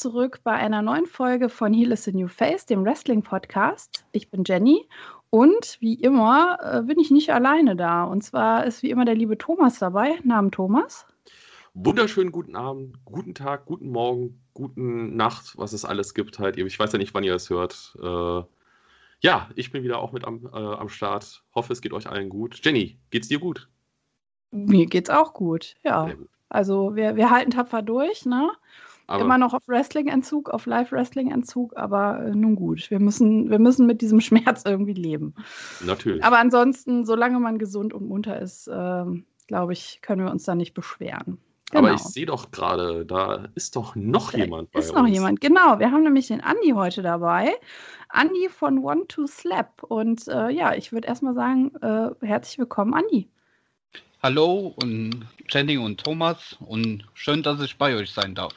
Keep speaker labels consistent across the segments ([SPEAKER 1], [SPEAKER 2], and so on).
[SPEAKER 1] zurück bei einer neuen Folge von Heal is the New Face, dem Wrestling-Podcast. Ich bin Jenny und wie immer äh, bin ich nicht alleine da. Und zwar ist wie immer der liebe Thomas dabei. Namen Thomas.
[SPEAKER 2] Wunderschönen guten Abend, guten Tag, guten Morgen, guten Nacht, was es alles gibt halt. Ich weiß ja nicht, wann ihr es hört. Äh, ja, ich bin wieder auch mit am, äh, am Start. Hoffe, es geht euch allen gut. Jenny, geht's dir gut?
[SPEAKER 1] Mir geht's auch gut, ja. Also wir, wir halten tapfer durch, ne? Aber Immer noch auf Wrestling-Entzug, auf Live-Wrestling-Entzug, aber äh, nun gut. Wir müssen, wir müssen mit diesem Schmerz irgendwie leben.
[SPEAKER 2] Natürlich.
[SPEAKER 1] Aber ansonsten, solange man gesund und munter ist, äh, glaube ich, können wir uns da nicht beschweren.
[SPEAKER 2] Genau. Aber ich sehe doch gerade, da ist doch noch da jemand
[SPEAKER 1] bei ist uns. Ist noch jemand, genau. Wir haben nämlich den Andi heute dabei. Andi von One to Slap. Und äh, ja, ich würde erstmal sagen, äh, herzlich willkommen, Andi.
[SPEAKER 3] Hallo und Jenny und Thomas und schön, dass ich bei euch sein darf.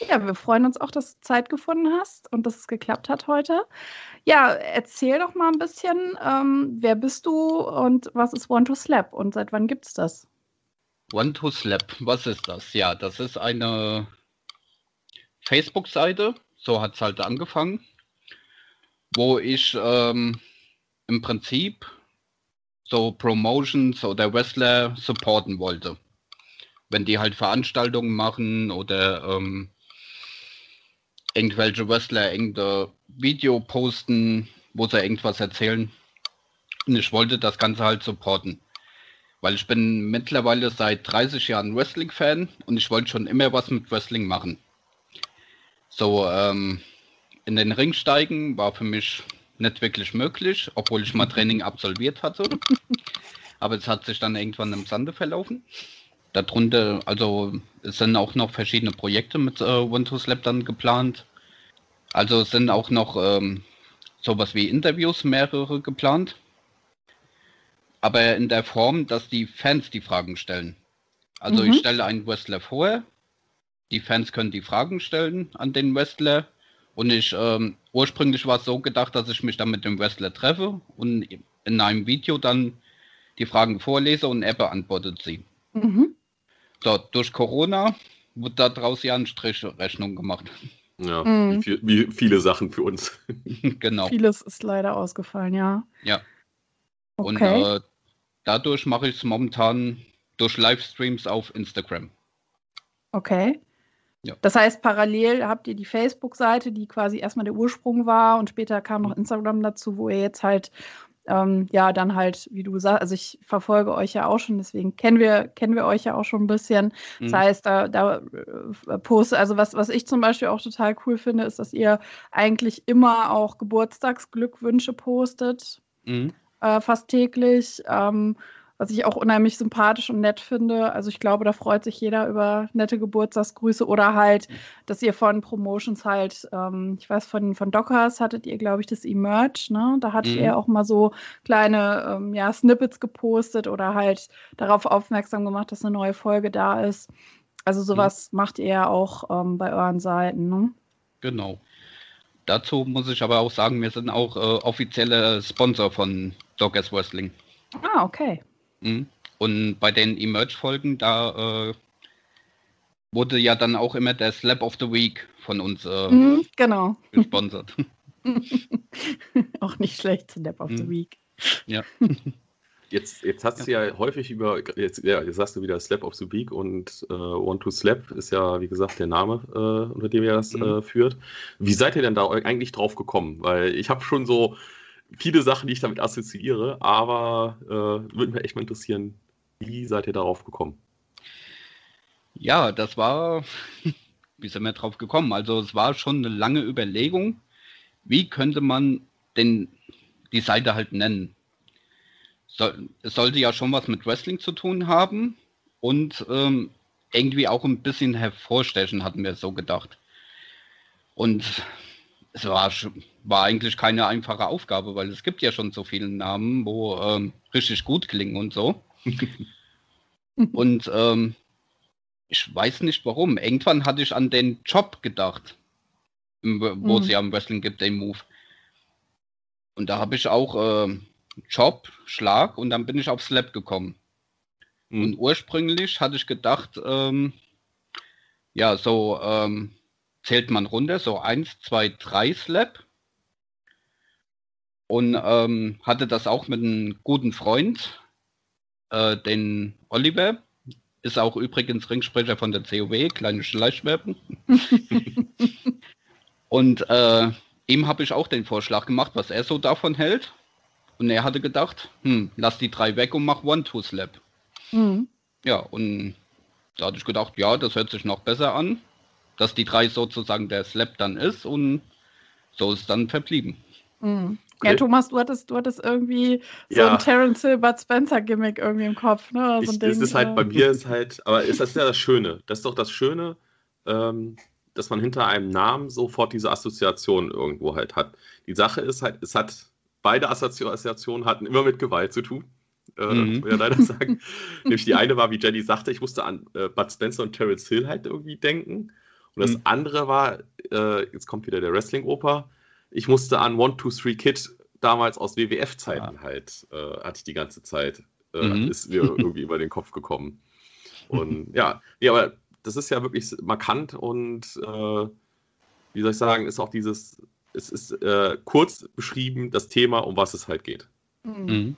[SPEAKER 1] Ja, wir freuen uns auch, dass du Zeit gefunden hast und dass es geklappt hat heute. Ja, erzähl doch mal ein bisschen, ähm, wer bist du und was ist One to Slap und seit wann gibt es das?
[SPEAKER 3] One to Slap, was ist das? Ja, das ist eine Facebook-Seite, so hat es halt angefangen, wo ich ähm, im Prinzip so Promotions oder Wrestler supporten wollte. Wenn die halt Veranstaltungen machen oder ähm, irgendwelche Wrestler irgendein Video posten, wo sie irgendwas erzählen. Und ich wollte das Ganze halt supporten. Weil ich bin mittlerweile seit 30 Jahren Wrestling-Fan und ich wollte schon immer was mit Wrestling machen. So, ähm, in den Ring steigen war für mich nicht wirklich möglich, obwohl ich mal Training absolviert hatte. Aber es hat sich dann irgendwann im Sande verlaufen. Darunter, also es sind auch noch verschiedene Projekte mit äh, to Slap dann geplant. Also es sind auch noch ähm, sowas wie Interviews, mehrere geplant. Aber in der Form, dass die Fans die Fragen stellen. Also mhm. ich stelle einen Wrestler vor, die Fans können die Fragen stellen an den Wrestler. Und ich, ähm, ursprünglich war es so gedacht, dass ich mich dann mit dem Wrestler treffe und in einem Video dann die Fragen vorlese und er beantwortet sie. Mhm. So, durch Corona wird daraus ja eine Strichrechnung gemacht.
[SPEAKER 2] Ja, mhm. wie, wie, viele Sachen für uns.
[SPEAKER 1] genau. Vieles ist leider ausgefallen, ja.
[SPEAKER 3] Ja. Okay. Und äh, dadurch mache ich es momentan durch Livestreams auf Instagram.
[SPEAKER 1] Okay. Ja. Das heißt, parallel habt ihr die Facebook-Seite, die quasi erstmal der Ursprung war und später kam noch mhm. Instagram dazu, wo ihr jetzt halt ähm, ja, dann halt, wie du sagst, also ich verfolge euch ja auch schon, deswegen kennen wir, kennen wir euch ja auch schon ein bisschen. Das mhm. heißt, da, da äh, poste, also was, was ich zum Beispiel auch total cool finde, ist, dass ihr eigentlich immer auch Geburtstagsglückwünsche postet. Mhm. Äh, fast täglich. Ähm, was ich auch unheimlich sympathisch und nett finde. Also ich glaube, da freut sich jeder über nette Geburtstagsgrüße oder halt, dass ihr von Promotions halt, ähm, ich weiß, von, von Dockers hattet ihr, glaube ich, das Emerge, ne? Da hattet mhm. ihr auch mal so kleine ähm, ja, Snippets gepostet oder halt darauf aufmerksam gemacht, dass eine neue Folge da ist. Also sowas mhm. macht ihr ja auch ähm, bei euren Seiten, ne?
[SPEAKER 3] Genau. Dazu muss ich aber auch sagen, wir sind auch äh, offizielle Sponsor von Dockers Wrestling.
[SPEAKER 1] Ah, okay.
[SPEAKER 3] Mhm. Und bei den Emerge-Folgen, da äh, wurde ja dann auch immer der Slap of the Week von uns äh,
[SPEAKER 1] mhm, genau.
[SPEAKER 3] gesponsert.
[SPEAKER 1] auch nicht schlecht, Slap of mhm. the Week.
[SPEAKER 3] Ja.
[SPEAKER 2] Jetzt, jetzt hast du ja häufig über, jetzt, ja, jetzt sagst du wieder Slap of the Week und äh, One to Slap ist ja, wie gesagt, der Name, äh, unter dem ihr das mhm. äh, führt. Wie seid ihr denn da eigentlich drauf gekommen? Weil ich habe schon so viele Sachen, die ich damit assoziiere, aber äh, würde mich echt mal interessieren, wie seid ihr darauf gekommen?
[SPEAKER 3] Ja, das war, wie sind wir drauf gekommen? Also es war schon eine lange Überlegung, wie könnte man denn die Seite halt nennen? So, es sollte ja schon was mit Wrestling zu tun haben und ähm, irgendwie auch ein bisschen hervorstechen, hatten wir so gedacht. Und es war, war eigentlich keine einfache Aufgabe, weil es gibt ja schon so viele Namen, wo ähm, richtig gut klingen und so. und ähm, ich weiß nicht warum. Irgendwann hatte ich an den Job gedacht, wo mhm. es ja im Wrestling gibt, den Move. Und da habe ich auch äh, Job, Schlag und dann bin ich auf Slap gekommen. Mhm. Und ursprünglich hatte ich gedacht, ähm, ja, so ähm, zählt man runter, so 1, 2, 3 Slap. Und ähm, hatte das auch mit einem guten Freund, äh, den Oliver. Ist auch übrigens Ringsprecher von der COW, kleine Schleichwerben. und äh, ihm habe ich auch den Vorschlag gemacht, was er so davon hält. Und er hatte gedacht, hm, lass die drei weg und mach One-Two-Slap. Mhm. Ja, und da hatte ich gedacht, ja, das hört sich noch besser an, dass die drei sozusagen der Slap dann ist und so ist dann verblieben.
[SPEAKER 1] Mhm. Okay. Ja, Thomas, du hattest, du hattest irgendwie so ja. ein Terence Hill, Bud Spencer Gimmick irgendwie im Kopf. Ne?
[SPEAKER 2] So ich, Ding, ist halt, äh... bei mir ist halt, aber ist das ja das Schöne. Das ist doch das Schöne, ähm, dass man hinter einem Namen sofort diese Assoziation irgendwo halt hat. Die Sache ist halt, es hat, beide Assoziationen hatten immer mit Gewalt zu tun. Äh, mhm. muss ja leider sagen. Nämlich die eine war, wie Jenny sagte, ich musste an äh, Bud Spencer und Terence Hill halt irgendwie denken. Und das mhm. andere war, äh, jetzt kommt wieder der Wrestling-Oper, ich musste an One, Two, Three Kid damals aus WWF-Zeiten ja. halt, äh, hatte ich die ganze Zeit, äh, mhm. ist mir irgendwie über den Kopf gekommen. Und ja, nee, aber das ist ja wirklich markant und äh, wie soll ich sagen, ist auch dieses, es ist äh, kurz beschrieben, das Thema, um was es halt geht.
[SPEAKER 1] Mhm.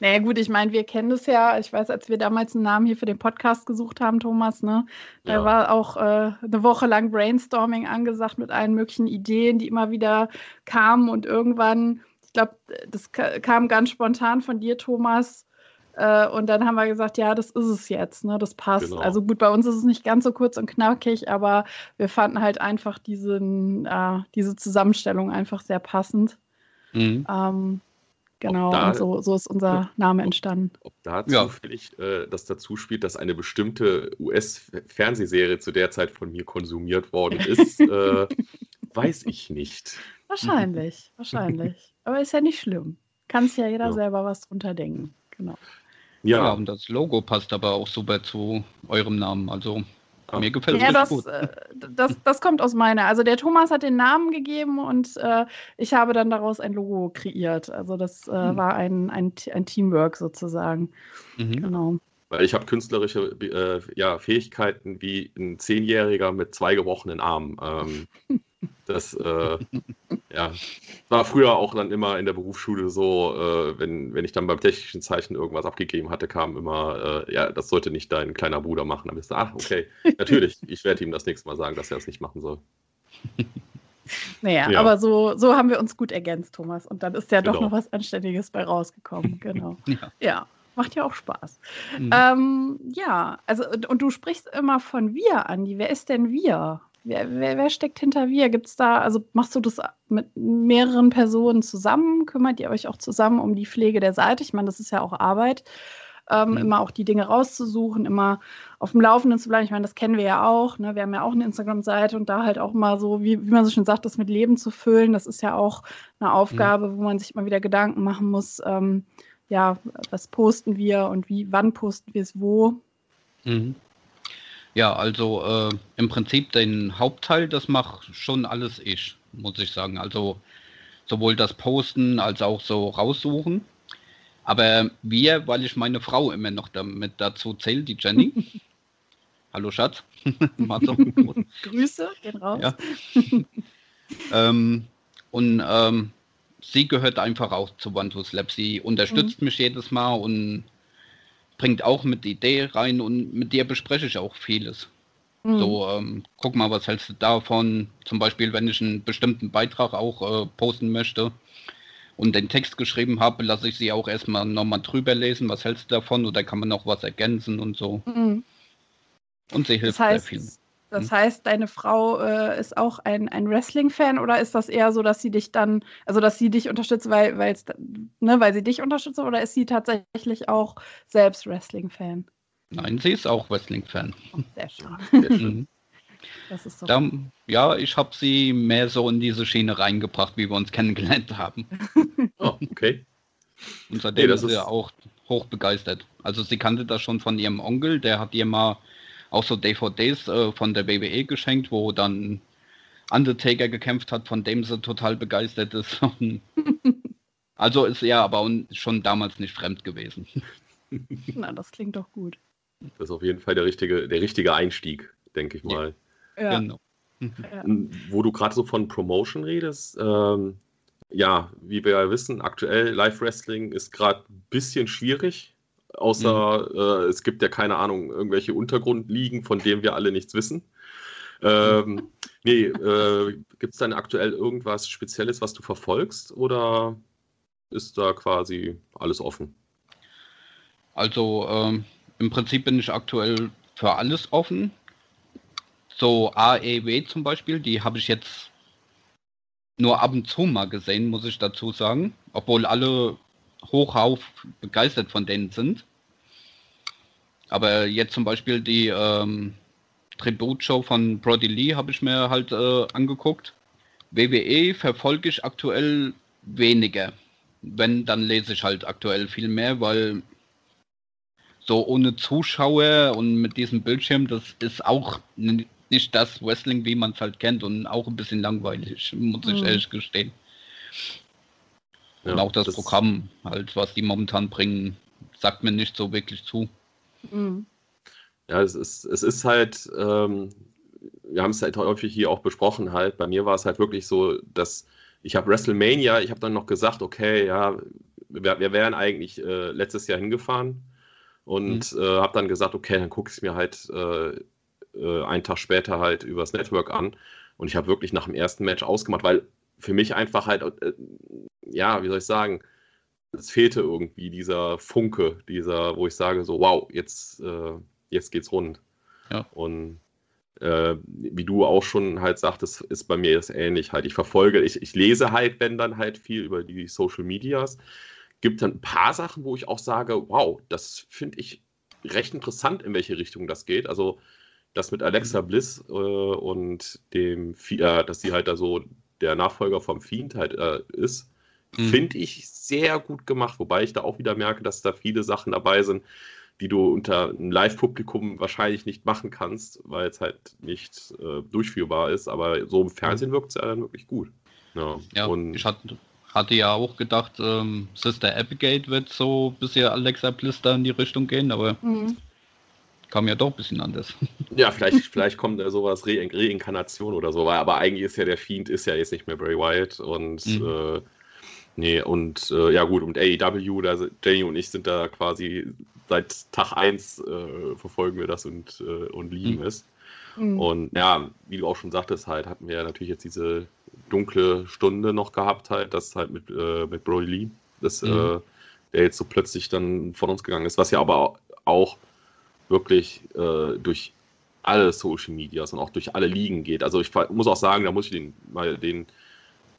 [SPEAKER 1] Naja, gut, ich meine, wir kennen das ja. Ich weiß, als wir damals einen Namen hier für den Podcast gesucht haben, Thomas, ne, da ja. war auch äh, eine Woche lang Brainstorming angesagt mit allen möglichen Ideen, die immer wieder kamen und irgendwann, ich glaube, das kam ganz spontan von dir, Thomas. Äh, und dann haben wir gesagt, ja, das ist es jetzt, ne? Das passt. Genau. Also gut, bei uns ist es nicht ganz so kurz und knackig, aber wir fanden halt einfach diesen, äh, diese Zusammenstellung einfach sehr passend. Mhm. Ähm, Genau, da, und so, so ist unser Name entstanden.
[SPEAKER 2] Ob, ob da ja. zufällig äh, das dazu spielt, dass eine bestimmte US-Fernsehserie zu der Zeit von mir konsumiert worden ist, äh, weiß ich nicht.
[SPEAKER 1] Wahrscheinlich, wahrscheinlich. Aber ist ja nicht schlimm. Kann sich ja jeder ja. selber was drunter denken. Genau.
[SPEAKER 3] Ja. ja, und das Logo passt aber auch super zu eurem Namen. Also mir gefällt
[SPEAKER 1] ja, das, gut. Äh, das, das kommt aus meiner. Also der Thomas hat den Namen gegeben und äh, ich habe dann daraus ein Logo kreiert. Also das äh, hm. war ein, ein, ein Teamwork sozusagen.
[SPEAKER 2] Mhm. Genau. Weil ich habe künstlerische äh, ja, Fähigkeiten wie ein Zehnjähriger mit zwei gebrochenen Armen. Ähm, das äh, ja, war früher auch dann immer in der Berufsschule so, äh, wenn, wenn ich dann beim technischen Zeichen irgendwas abgegeben hatte, kam immer, äh, ja, das sollte nicht dein kleiner Bruder machen. Dann bist du, ach, okay, natürlich, ich werde ihm das nächste Mal sagen, dass er es das nicht machen soll.
[SPEAKER 1] Naja, ja. aber so, so haben wir uns gut ergänzt, Thomas. Und dann ist ja genau. doch noch was Anständiges bei rausgekommen. Genau. ja. ja. Macht ja auch Spaß. Mhm. Ähm, ja, also und du sprichst immer von wir, Andi. Wer ist denn wir? Wer, wer, wer steckt hinter wir? Gibt es da, also machst du das mit mehreren Personen zusammen? Kümmert ihr euch auch zusammen um die Pflege der Seite? Ich meine, das ist ja auch Arbeit, ähm, mhm. immer auch die Dinge rauszusuchen, immer auf dem Laufenden zu bleiben. Ich meine, das kennen wir ja auch. Ne? Wir haben ja auch eine Instagram-Seite und da halt auch mal so, wie, wie man so schon sagt, das mit Leben zu füllen. Das ist ja auch eine Aufgabe, mhm. wo man sich immer wieder Gedanken machen muss. Ähm, ja, was posten wir und wie, wann posten wir es wo?
[SPEAKER 3] Mhm. Ja, also äh, im Prinzip den Hauptteil, das macht schon alles ich, muss ich sagen. Also sowohl das Posten als auch so raussuchen. Aber wir, weil ich meine Frau immer noch damit dazu zähle, die Jenny. Hallo Schatz.
[SPEAKER 1] Grüße, gehen raus. Ja.
[SPEAKER 3] ähm, und ähm, sie gehört einfach auch zu Wantus Lab. Sie unterstützt mhm. mich jedes Mal und bringt auch mit Idee rein und mit dir bespreche ich auch vieles. Mhm. So, ähm, guck mal, was hältst du davon? Zum Beispiel, wenn ich einen bestimmten Beitrag auch äh, posten möchte und den Text geschrieben habe, lasse ich sie auch erstmal nochmal drüber lesen, was hältst du davon oder kann man noch was ergänzen und so. Mhm. Und sie hilft
[SPEAKER 1] das heißt,
[SPEAKER 3] sehr viel.
[SPEAKER 1] Das hm? heißt, deine Frau äh, ist auch ein, ein Wrestling-Fan oder ist das eher so, dass sie dich dann, also dass sie dich unterstützt, weil, ne, weil sie dich unterstützt oder ist sie tatsächlich auch selbst Wrestling-Fan?
[SPEAKER 3] Nein, sie ist auch Wrestling-Fan.
[SPEAKER 1] Sehr schön. Sehr schön.
[SPEAKER 3] Das ist so. Dann, ja, ich habe sie mehr so in diese Schiene reingebracht, wie wir uns kennengelernt haben.
[SPEAKER 2] oh, okay.
[SPEAKER 3] Und seitdem nee, ist sie ja auch hoch begeistert. Also sie kannte das schon von ihrem Onkel, der hat ihr mal auch so DVDs äh, von der WWE geschenkt, wo dann Undertaker gekämpft hat, von dem sie total begeistert ist. also ist er aber schon damals nicht fremd gewesen.
[SPEAKER 1] Na, das klingt doch gut.
[SPEAKER 2] Das ist auf jeden Fall der richtige, der richtige Einstieg, denke ich mal.
[SPEAKER 1] Ja. Genau.
[SPEAKER 2] Ja. Wo du gerade so von Promotion redest, ähm, ja, wie wir ja wissen, aktuell Live-Wrestling ist gerade ein bisschen schwierig. Außer mhm. äh, es gibt ja keine Ahnung, irgendwelche Untergrundligen, von denen wir alle nichts wissen. Ähm, nee, äh, gibt es dann aktuell irgendwas Spezielles, was du verfolgst oder ist da quasi alles offen?
[SPEAKER 3] Also ähm, im Prinzip bin ich aktuell für alles offen. So AEW zum Beispiel, die habe ich jetzt nur ab und zu mal gesehen, muss ich dazu sagen. Obwohl alle hochauf begeistert von denen sind. Aber jetzt zum Beispiel die ähm, Tributshow von Brody Lee habe ich mir halt äh, angeguckt. WWE verfolge ich aktuell weniger. Wenn, dann lese ich halt aktuell viel mehr, weil so ohne Zuschauer und mit diesem Bildschirm, das ist auch nicht das Wrestling, wie man es halt kennt und auch ein bisschen langweilig, muss ich mhm. ehrlich gestehen. Ja, und auch das, das, Programm, halt, was die momentan bringen, sagt mir nicht so wirklich zu. Mhm.
[SPEAKER 2] Ja, es ist, es ist halt, ähm, wir haben es halt häufig hier auch besprochen, halt. Bei mir war es halt wirklich so, dass ich habe WrestleMania, ich habe dann noch gesagt, okay, ja, wir, wir wären eigentlich äh, letztes Jahr hingefahren und mhm. äh, habe dann gesagt, okay, dann gucke ich es mir halt äh, äh, einen Tag später halt übers Network an und ich habe wirklich nach dem ersten Match ausgemacht, weil für mich einfach halt, äh, ja, wie soll ich sagen, es fehlte irgendwie dieser Funke, dieser, wo ich sage so, wow, jetzt äh, jetzt geht's rund. Ja. Und äh, wie du auch schon halt sagtest, ist bei mir das ähnlich halt. Ich verfolge, ich, ich lese halt, wenn dann halt viel über die Social Medias. Gibt dann ein paar Sachen, wo ich auch sage, wow, das finde ich recht interessant, in welche Richtung das geht. Also das mit Alexa. Bliss äh, und dem, äh, dass sie halt da so der Nachfolger vom Fiend halt äh, ist, mhm. finde ich sehr gut gemacht. Wobei ich da auch wieder merke, dass da viele Sachen dabei sind, die du unter einem Live-Publikum wahrscheinlich nicht machen kannst, weil es halt nicht äh, durchführbar ist. Aber so im Fernsehen wirkt es ja dann wirklich gut.
[SPEAKER 3] Ja, ja und ich hatte, hatte ja auch gedacht, ähm, Sister Abigail wird so bisher Alexa Blister in die Richtung gehen, aber mhm. Kam ja doch ein bisschen anders.
[SPEAKER 2] Ja, vielleicht, vielleicht kommt da sowas Re Reinkarnation oder so, aber eigentlich ist ja der Fiend ist ja jetzt nicht mehr Bray Wyatt und mhm. äh, Nee, und äh, ja gut, und AEW, da Jenny und ich sind da quasi seit Tag 1 äh, verfolgen wir das und, äh, und lieben mhm. es. Mhm. Und ja, wie du auch schon sagtest, halt hatten wir ja natürlich jetzt diese dunkle Stunde noch gehabt, halt, das halt mit, äh, mit Brody Lee, das, mhm. Äh, der jetzt so plötzlich dann von uns gegangen ist, was ja aber auch wirklich äh, durch alle Social Medias und auch durch alle Ligen geht. Also ich muss auch sagen, da muss ich den mal den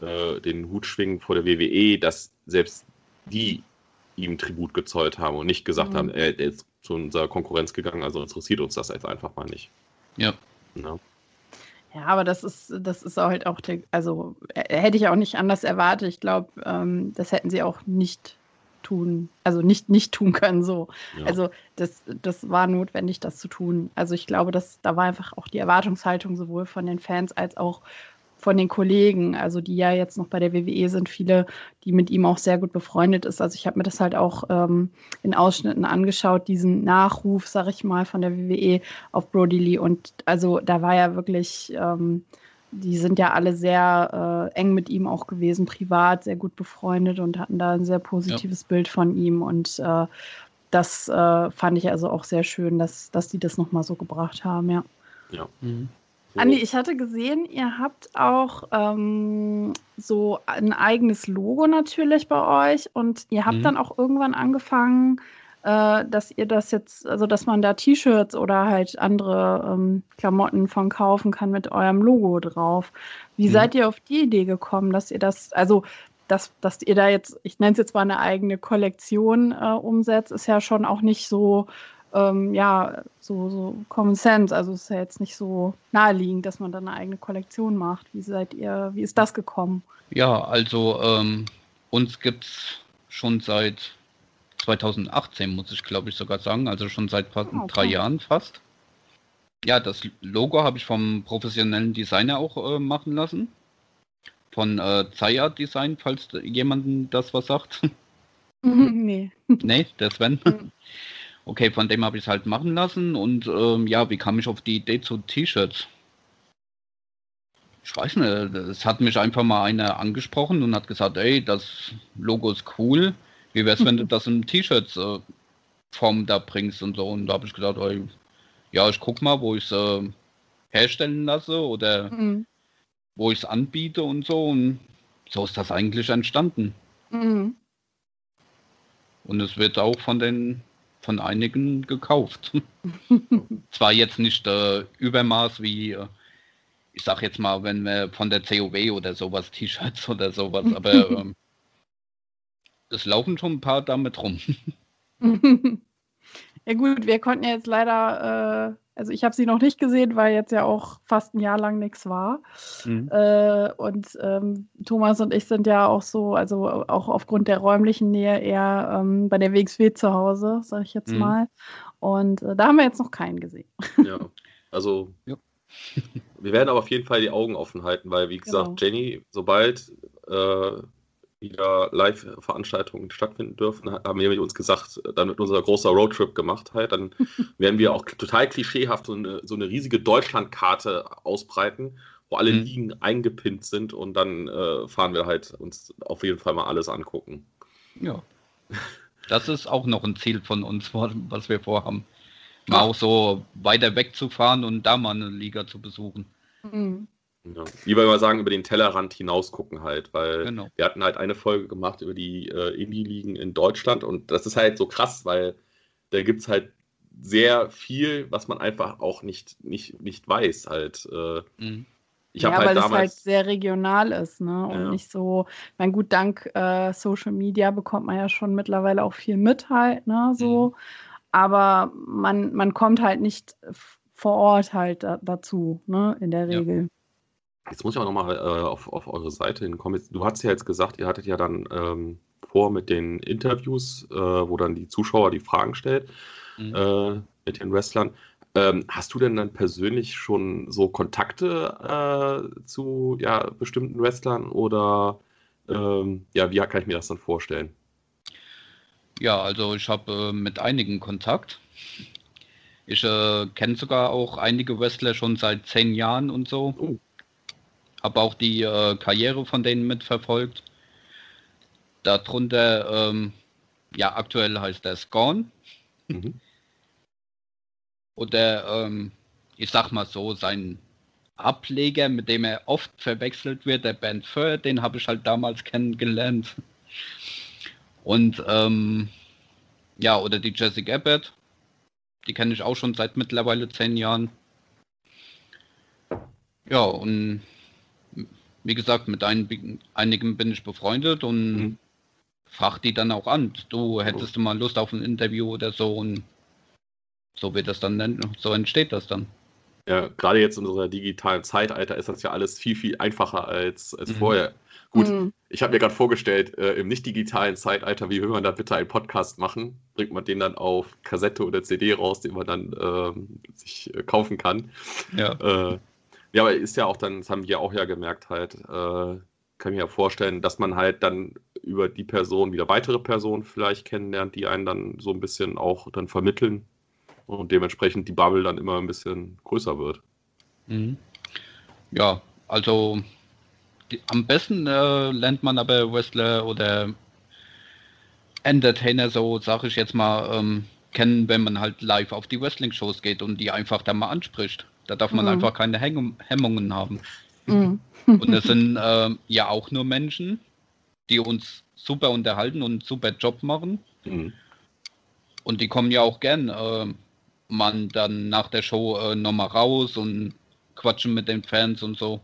[SPEAKER 2] äh, den Hut schwingen vor der WWE, dass selbst die ihm Tribut gezollt haben und nicht gesagt mhm. haben, er ist zu unserer Konkurrenz gegangen, also interessiert uns das jetzt einfach mal nicht.
[SPEAKER 1] Ja. ja. Ja, aber das ist, das ist halt auch, der, also hätte ich auch nicht anders erwartet. Ich glaube, ähm, das hätten sie auch nicht tun, also nicht, nicht tun können so. Ja. Also das, das war notwendig, das zu tun. Also ich glaube, dass da war einfach auch die Erwartungshaltung sowohl von den Fans als auch von den Kollegen, also die ja jetzt noch bei der WWE sind, viele, die mit ihm auch sehr gut befreundet ist. Also ich habe mir das halt auch ähm, in Ausschnitten angeschaut, diesen Nachruf, sag ich mal, von der WWE auf Brody Lee. Und also da war ja wirklich, ähm, die sind ja alle sehr äh, eng mit ihm auch gewesen, privat, sehr gut befreundet und hatten da ein sehr positives ja. Bild von ihm. Und äh, das äh, fand ich also auch sehr schön, dass, dass die das nochmal so gebracht haben, ja. Ja. Mhm. Andi, ich hatte gesehen, ihr habt auch ähm, so ein eigenes Logo natürlich bei euch und ihr habt mhm. dann auch irgendwann angefangen, äh, dass ihr das jetzt, also dass man da T-Shirts oder halt andere ähm, Klamotten von kaufen kann mit eurem Logo drauf. Wie mhm. seid ihr auf die Idee gekommen, dass ihr das, also dass, dass ihr da jetzt, ich nenne es jetzt mal eine eigene Kollektion äh, umsetzt, ist ja schon auch nicht so ähm, ja, so, so Common Sense. Also ist ja jetzt nicht so naheliegend, dass man da eine eigene Kollektion macht. Wie seid ihr, wie ist das gekommen?
[SPEAKER 3] Ja, also ähm, uns gibt es schon seit 2018, muss ich glaube ich sogar sagen, also schon seit ah, okay. drei Jahren fast. Ja, das Logo habe ich vom professionellen Designer auch äh, machen lassen. Von äh, Zaya Design, falls jemanden das was sagt. nee. Nee, der Sven. Mhm. Okay, von dem habe ich es halt machen lassen und ähm, ja, wie kam ich auf die Idee zu T-Shirts? Ich weiß nicht, es hat mich einfach mal einer angesprochen und hat gesagt, ey, das Logo ist cool. Wie wär's, wenn du das in T-Shirts äh, Form da bringst und so. Und da habe ich gedacht, ey, ja, ich guck mal, wo ich es äh, herstellen lasse oder mhm. wo ich es anbiete und so. Und so ist das eigentlich entstanden. Mhm. Und es wird auch von den von einigen gekauft. Zwar jetzt nicht äh, Übermaß wie, äh, ich sag jetzt mal, wenn wir von der COW oder sowas, T-Shirts oder sowas, aber ähm, es laufen schon ein paar damit rum.
[SPEAKER 1] ja gut, wir konnten ja jetzt leider, äh, also ich habe sie noch nicht gesehen, weil jetzt ja auch fast ein Jahr lang nichts war. Mhm. Äh, und ähm, Thomas und ich sind ja auch so, also auch aufgrund der räumlichen Nähe eher ähm, bei der WXW zu Hause, sage ich jetzt mhm. mal. Und äh, da haben wir jetzt noch keinen gesehen.
[SPEAKER 2] Ja, also ja. wir werden aber auf jeden Fall die Augen offen halten, weil wie gesagt, genau. Jenny, sobald äh, wieder Live-Veranstaltungen stattfinden dürfen, haben wir uns gesagt, dann wird unser großer Roadtrip gemacht halt. Dann werden wir auch total klischeehaft so eine, so eine riesige Deutschlandkarte ausbreiten, wo alle mhm. Ligen eingepinnt sind und dann äh, fahren wir halt uns auf jeden Fall mal alles angucken.
[SPEAKER 3] Ja. Das ist auch noch ein Ziel von uns, was wir vorhaben. Mal ja. auch so weiter wegzufahren und da mal eine Liga zu besuchen. Mhm.
[SPEAKER 2] Ja. Wie wir immer sagen, über den Tellerrand hinaus gucken halt, weil genau. wir hatten halt eine Folge gemacht über die äh, Indie-Ligen in Deutschland und das ist halt so krass, weil da gibt es halt sehr viel, was man einfach auch nicht, nicht, nicht weiß halt. Äh, mhm.
[SPEAKER 1] Ich ja, halt weil damals, es halt sehr regional ist, ne? Und ja. nicht so, mein gut, dank äh, Social Media bekommt man ja schon mittlerweile auch viel mit halt, ne? So. Mhm. Aber man, man kommt halt nicht vor Ort halt da, dazu, ne? In der Regel. Ja.
[SPEAKER 2] Jetzt muss ich auch nochmal äh, auf, auf eure Seite hinkommen. Du hast ja jetzt gesagt, ihr hattet ja dann ähm, vor mit den Interviews, äh, wo dann die Zuschauer die Fragen stellt mhm. äh, mit den Wrestlern. Ähm, hast du denn dann persönlich schon so Kontakte äh, zu ja, bestimmten Wrestlern oder ähm, ja, wie kann ich mir das dann vorstellen?
[SPEAKER 3] Ja, also ich habe äh, mit einigen Kontakt. Ich äh, kenne sogar auch einige Wrestler schon seit zehn Jahren und so. Oh habe auch die äh, Karriere von denen mitverfolgt. Darunter, ähm, ja, aktuell heißt er Scorn. Mhm. Oder, ähm, ich sag mal so, sein Ableger, mit dem er oft verwechselt wird, der Band Fur, den habe ich halt damals kennengelernt. Und, ähm, ja, oder die Jessica Abbott, die kenne ich auch schon seit mittlerweile zehn Jahren. Ja, und wie gesagt, mit ein, einigen bin ich befreundet und mhm. frag die dann auch an. Du hättest du mal Lust auf ein Interview oder so und so wird das dann, so entsteht das dann.
[SPEAKER 2] Ja, gerade jetzt in unserer digitalen Zeitalter ist das ja alles viel, viel einfacher als, als mhm. vorher. Gut, mhm. ich habe mir gerade vorgestellt, äh, im nicht digitalen Zeitalter, wie will man da bitte einen Podcast machen? Bringt man den dann auf Kassette oder CD raus, den man dann äh, sich äh, kaufen kann? Ja. Äh, ja, aber ist ja auch dann, das haben wir auch ja gemerkt halt, äh, kann ich mir ja vorstellen, dass man halt dann über die Person wieder weitere Personen vielleicht kennenlernt, die einen dann so ein bisschen auch dann vermitteln und dementsprechend die Bubble dann immer ein bisschen größer wird.
[SPEAKER 3] Mhm. Ja, also die, am besten äh, lernt man aber Wrestler oder Entertainer, so sage ich jetzt mal, ähm, kennen, wenn man halt live auf die Wrestling-Shows geht und die einfach da mal anspricht. Da darf man mhm. einfach keine Häng Hemmungen haben. Mhm. Und es sind äh, ja auch nur Menschen, die uns super unterhalten und einen super Job machen. Mhm. Und die kommen ja auch gern äh, man dann nach der Show äh, nochmal raus und quatschen mit den Fans und so.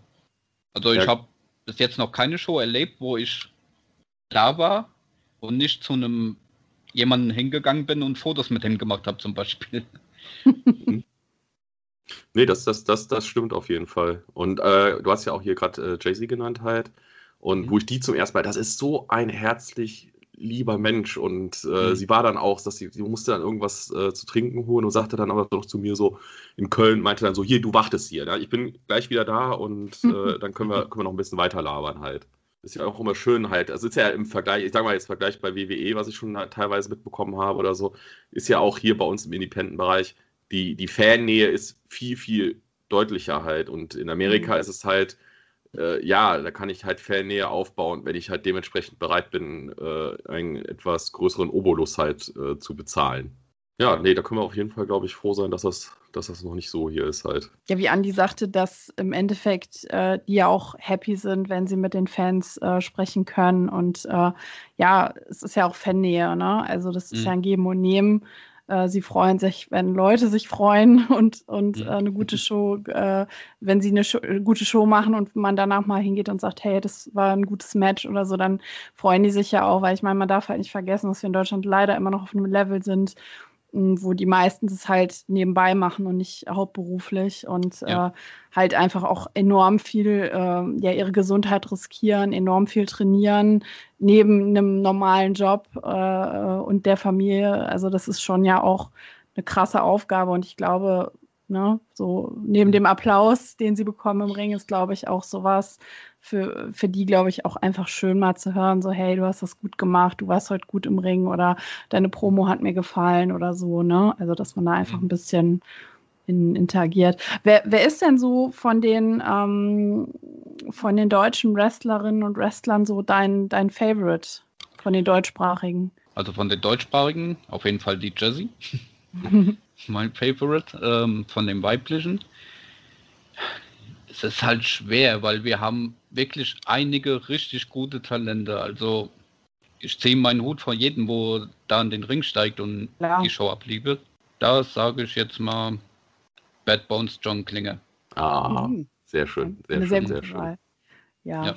[SPEAKER 3] Also ich ja. habe bis jetzt noch keine Show erlebt, wo ich da war und nicht zu einem jemanden hingegangen bin und Fotos mit ihm gemacht habe zum Beispiel.
[SPEAKER 2] Nee, das, das, das, das stimmt auf jeden Fall. Und äh, du hast ja auch hier gerade äh, Jay-Z genannt halt. Und mhm. wo ich die zum ersten Mal, das ist so ein herzlich lieber Mensch. Und äh, mhm. sie war dann auch, dass sie, sie musste dann irgendwas äh, zu trinken holen und sagte dann aber noch zu mir so in Köln, meinte dann so, hier, du wartest hier. Ja? Ich bin gleich wieder da und äh, dann können wir, können wir noch ein bisschen weiter labern halt. Ist ja auch immer schön halt. Also ist ja im Vergleich, ich sag mal jetzt Vergleich bei WWE, was ich schon halt teilweise mitbekommen habe oder so, ist ja auch hier bei uns im Independent-Bereich die, die Fannähe ist viel, viel deutlicher halt. Und in Amerika mhm. ist es halt äh, ja, da kann ich halt Fannähe aufbauen, wenn ich halt dementsprechend bereit bin, äh, einen etwas größeren Obolus halt äh, zu bezahlen. Ja, nee, da können wir auf jeden Fall, glaube ich, froh sein, dass das, dass das noch nicht so hier ist halt.
[SPEAKER 1] Ja, wie Andi sagte, dass im Endeffekt äh, die ja auch happy sind, wenn sie mit den Fans äh, sprechen können. Und äh, ja, es ist ja auch Fannähe, ne? Also das ist mhm. ja ein Geben und Nehmen. Äh, sie freuen sich, wenn Leute sich freuen und, und äh, eine gute Show, äh, wenn sie eine Show, gute Show machen und man danach mal hingeht und sagt, hey, das war ein gutes Match oder so, dann freuen die sich ja auch, weil ich meine, man darf halt nicht vergessen, dass wir in Deutschland leider immer noch auf einem Level sind, wo die meisten es halt nebenbei machen und nicht hauptberuflich und ja. äh, halt einfach auch enorm viel äh, ja ihre Gesundheit riskieren, enorm viel trainieren neben einem normalen Job äh, und der Familie. Also das ist schon ja auch eine krasse Aufgabe und ich glaube, ne, so neben dem Applaus, den sie bekommen im Ring, ist glaube ich auch sowas, für, für die, glaube ich, auch einfach schön mal zu hören, so, hey, du hast das gut gemacht, du warst heute gut im Ring oder deine Promo hat mir gefallen oder so, ne? Also, dass man da einfach mhm. ein bisschen in, interagiert. Wer, wer ist denn so von den, ähm, von den deutschen Wrestlerinnen und Wrestlern so dein, dein Favorite von den deutschsprachigen?
[SPEAKER 3] Also von den deutschsprachigen auf jeden Fall die Jessie. mein Favorite. Ähm, von den weiblichen es ist halt schwer, weil wir haben wirklich einige richtig gute Talente. Also ich ziehe meinen Hut vor jedem, wo da in den Ring steigt und ja. die Show abliebe. Da sage ich jetzt mal Bad Bones John Klinger.
[SPEAKER 2] Ah, mhm. sehr schön, sehr Eine schön, sehr, sehr schön. Ja. ja.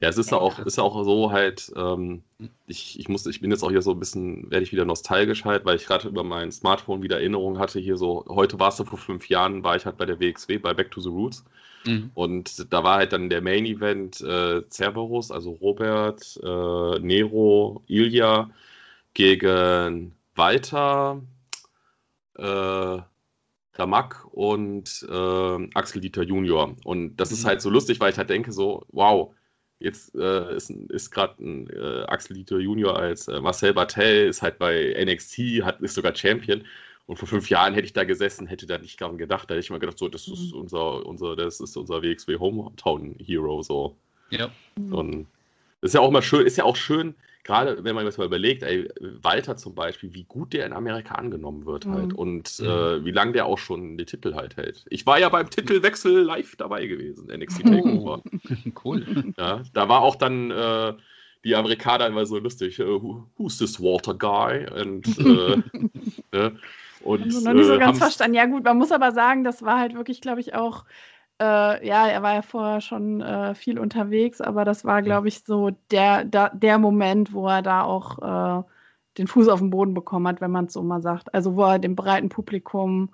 [SPEAKER 2] Ja, es ist ja auch, ist ja auch so halt, ähm, ich, ich muss, ich bin jetzt auch hier so ein bisschen, werde ich wieder nostalgisch halt, weil ich gerade über mein Smartphone wieder Erinnerungen hatte, hier so, heute war es so vor fünf Jahren, war ich halt bei der WXW, bei Back to the Roots. Mhm. Und da war halt dann der Main Event äh, Cerberus, also Robert, äh, Nero, Ilja gegen Walter, äh, Damak und äh, Axel Dieter Junior. Und das mhm. ist halt so lustig, weil ich halt denke so, wow, Jetzt äh, ist, ist gerade ein äh, Axel Dieter Junior als äh, Marcel Bartel, ist halt bei NXT, hat, ist sogar Champion. Und vor fünf Jahren hätte ich da gesessen, hätte da nicht daran gedacht. Da hätte ich mal gedacht, so, das ist mhm. unser, unser, das ist unser WXW Hometown Hero. So.
[SPEAKER 3] Ja.
[SPEAKER 2] Und das ist ja auch mal schön, ist ja auch schön, gerade wenn man das mal überlegt, ey, Walter zum Beispiel, wie gut der in Amerika angenommen wird halt mhm. und mhm. äh, wie lange der auch schon die Titel halt hält. Ich war ja beim Titelwechsel live dabei gewesen, NXT Takeover. cool. Ja, da war auch dann äh, die Amerikaner immer so lustig, uh, who's this Walter Guy? Und, äh,
[SPEAKER 1] ne? und also noch nicht so äh, ganz verstanden. Ja gut, man muss aber sagen, das war halt wirklich, glaube ich, auch äh, ja, er war ja vorher schon äh, viel unterwegs, aber das war, glaube ich, so der, der, der Moment, wo er da auch äh, den Fuß auf den Boden bekommen hat, wenn man es so mal sagt. Also wo er dem breiten Publikum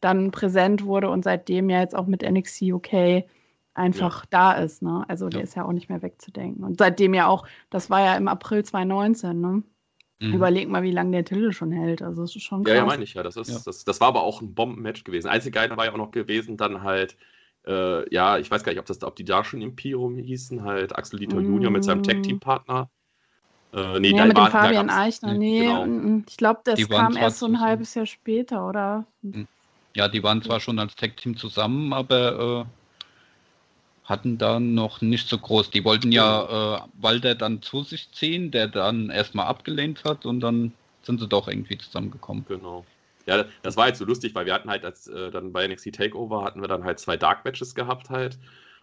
[SPEAKER 1] dann präsent wurde und seitdem ja jetzt auch mit NXT UK einfach ja. da ist. Ne? Also der ist ja auch nicht mehr wegzudenken. Und seitdem ja auch, das war ja im April 2019, ne? Mhm. Überleg mal, wie lange der Titel schon hält. Also das ist schon
[SPEAKER 2] krass. Ja, ja, meine ich ja. Das, ist, ja. Das, das war aber auch ein Bombenmatch gewesen. Einzige Geile war ja auch noch gewesen, dann halt äh, ja, ich weiß gar nicht, ob, das, ob die da schon Imperium hießen, halt Axel Dieter mm. Junior mit seinem Tag-Team-Partner.
[SPEAKER 1] Äh, nee, ja, mit dem Fabian Eichner. Nee, genau. Mm, mm. ich glaube, das kam erst so ein halbes Jahr später, oder?
[SPEAKER 3] Hm. Ja, die waren zwar schon als Tag-Team zusammen, aber äh, hatten dann noch nicht so groß. Die wollten ja äh, Walter dann zu sich ziehen, der dann erstmal abgelehnt hat und dann sind sie doch irgendwie zusammengekommen.
[SPEAKER 2] Genau. Ja, das war halt so lustig, weil wir hatten halt als äh, dann bei NXT Takeover hatten wir dann halt zwei Dark Matches gehabt halt.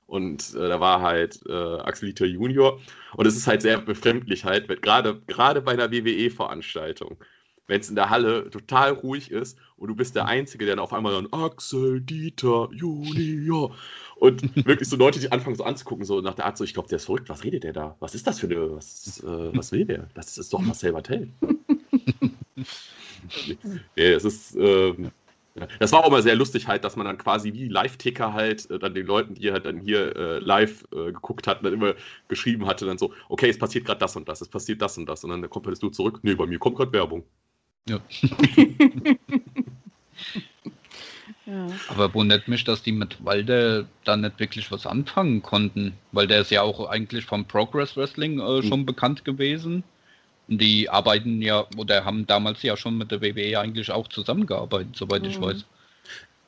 [SPEAKER 2] Und äh, da war halt äh, Axelita Junior. Und es ist halt sehr befremdlich halt, gerade gerade bei einer WWE-Veranstaltung, wenn es in der Halle total ruhig ist und du bist der Einzige, der dann auf einmal dann Axel Dieter Junior und wirklich so Leute, die anfangen so anzugucken, so nach der Art so, ich glaube, der ist verrückt, was redet der da? Was ist das für eine, was, äh, was will der? Das ist doch Marcel Bartel. nee, es ist. Ähm, das war auch immer sehr lustig halt, dass man dann quasi wie Live-Ticker halt äh, dann den Leuten, die halt dann hier äh, live äh, geguckt hatten, dann immer geschrieben hatte, dann so, okay, es passiert gerade das und das, es passiert das und das. Und dann kommt halt du zurück, nee, bei mir kommt gerade Werbung. Ja.
[SPEAKER 3] ja. Aber wundert mich, dass die mit Walde dann nicht wirklich was anfangen konnten, weil der ist ja auch eigentlich vom Progress Wrestling äh, schon mhm. bekannt gewesen. Die arbeiten ja oder haben damals ja schon mit der WWE eigentlich auch zusammengearbeitet, soweit mhm. ich weiß.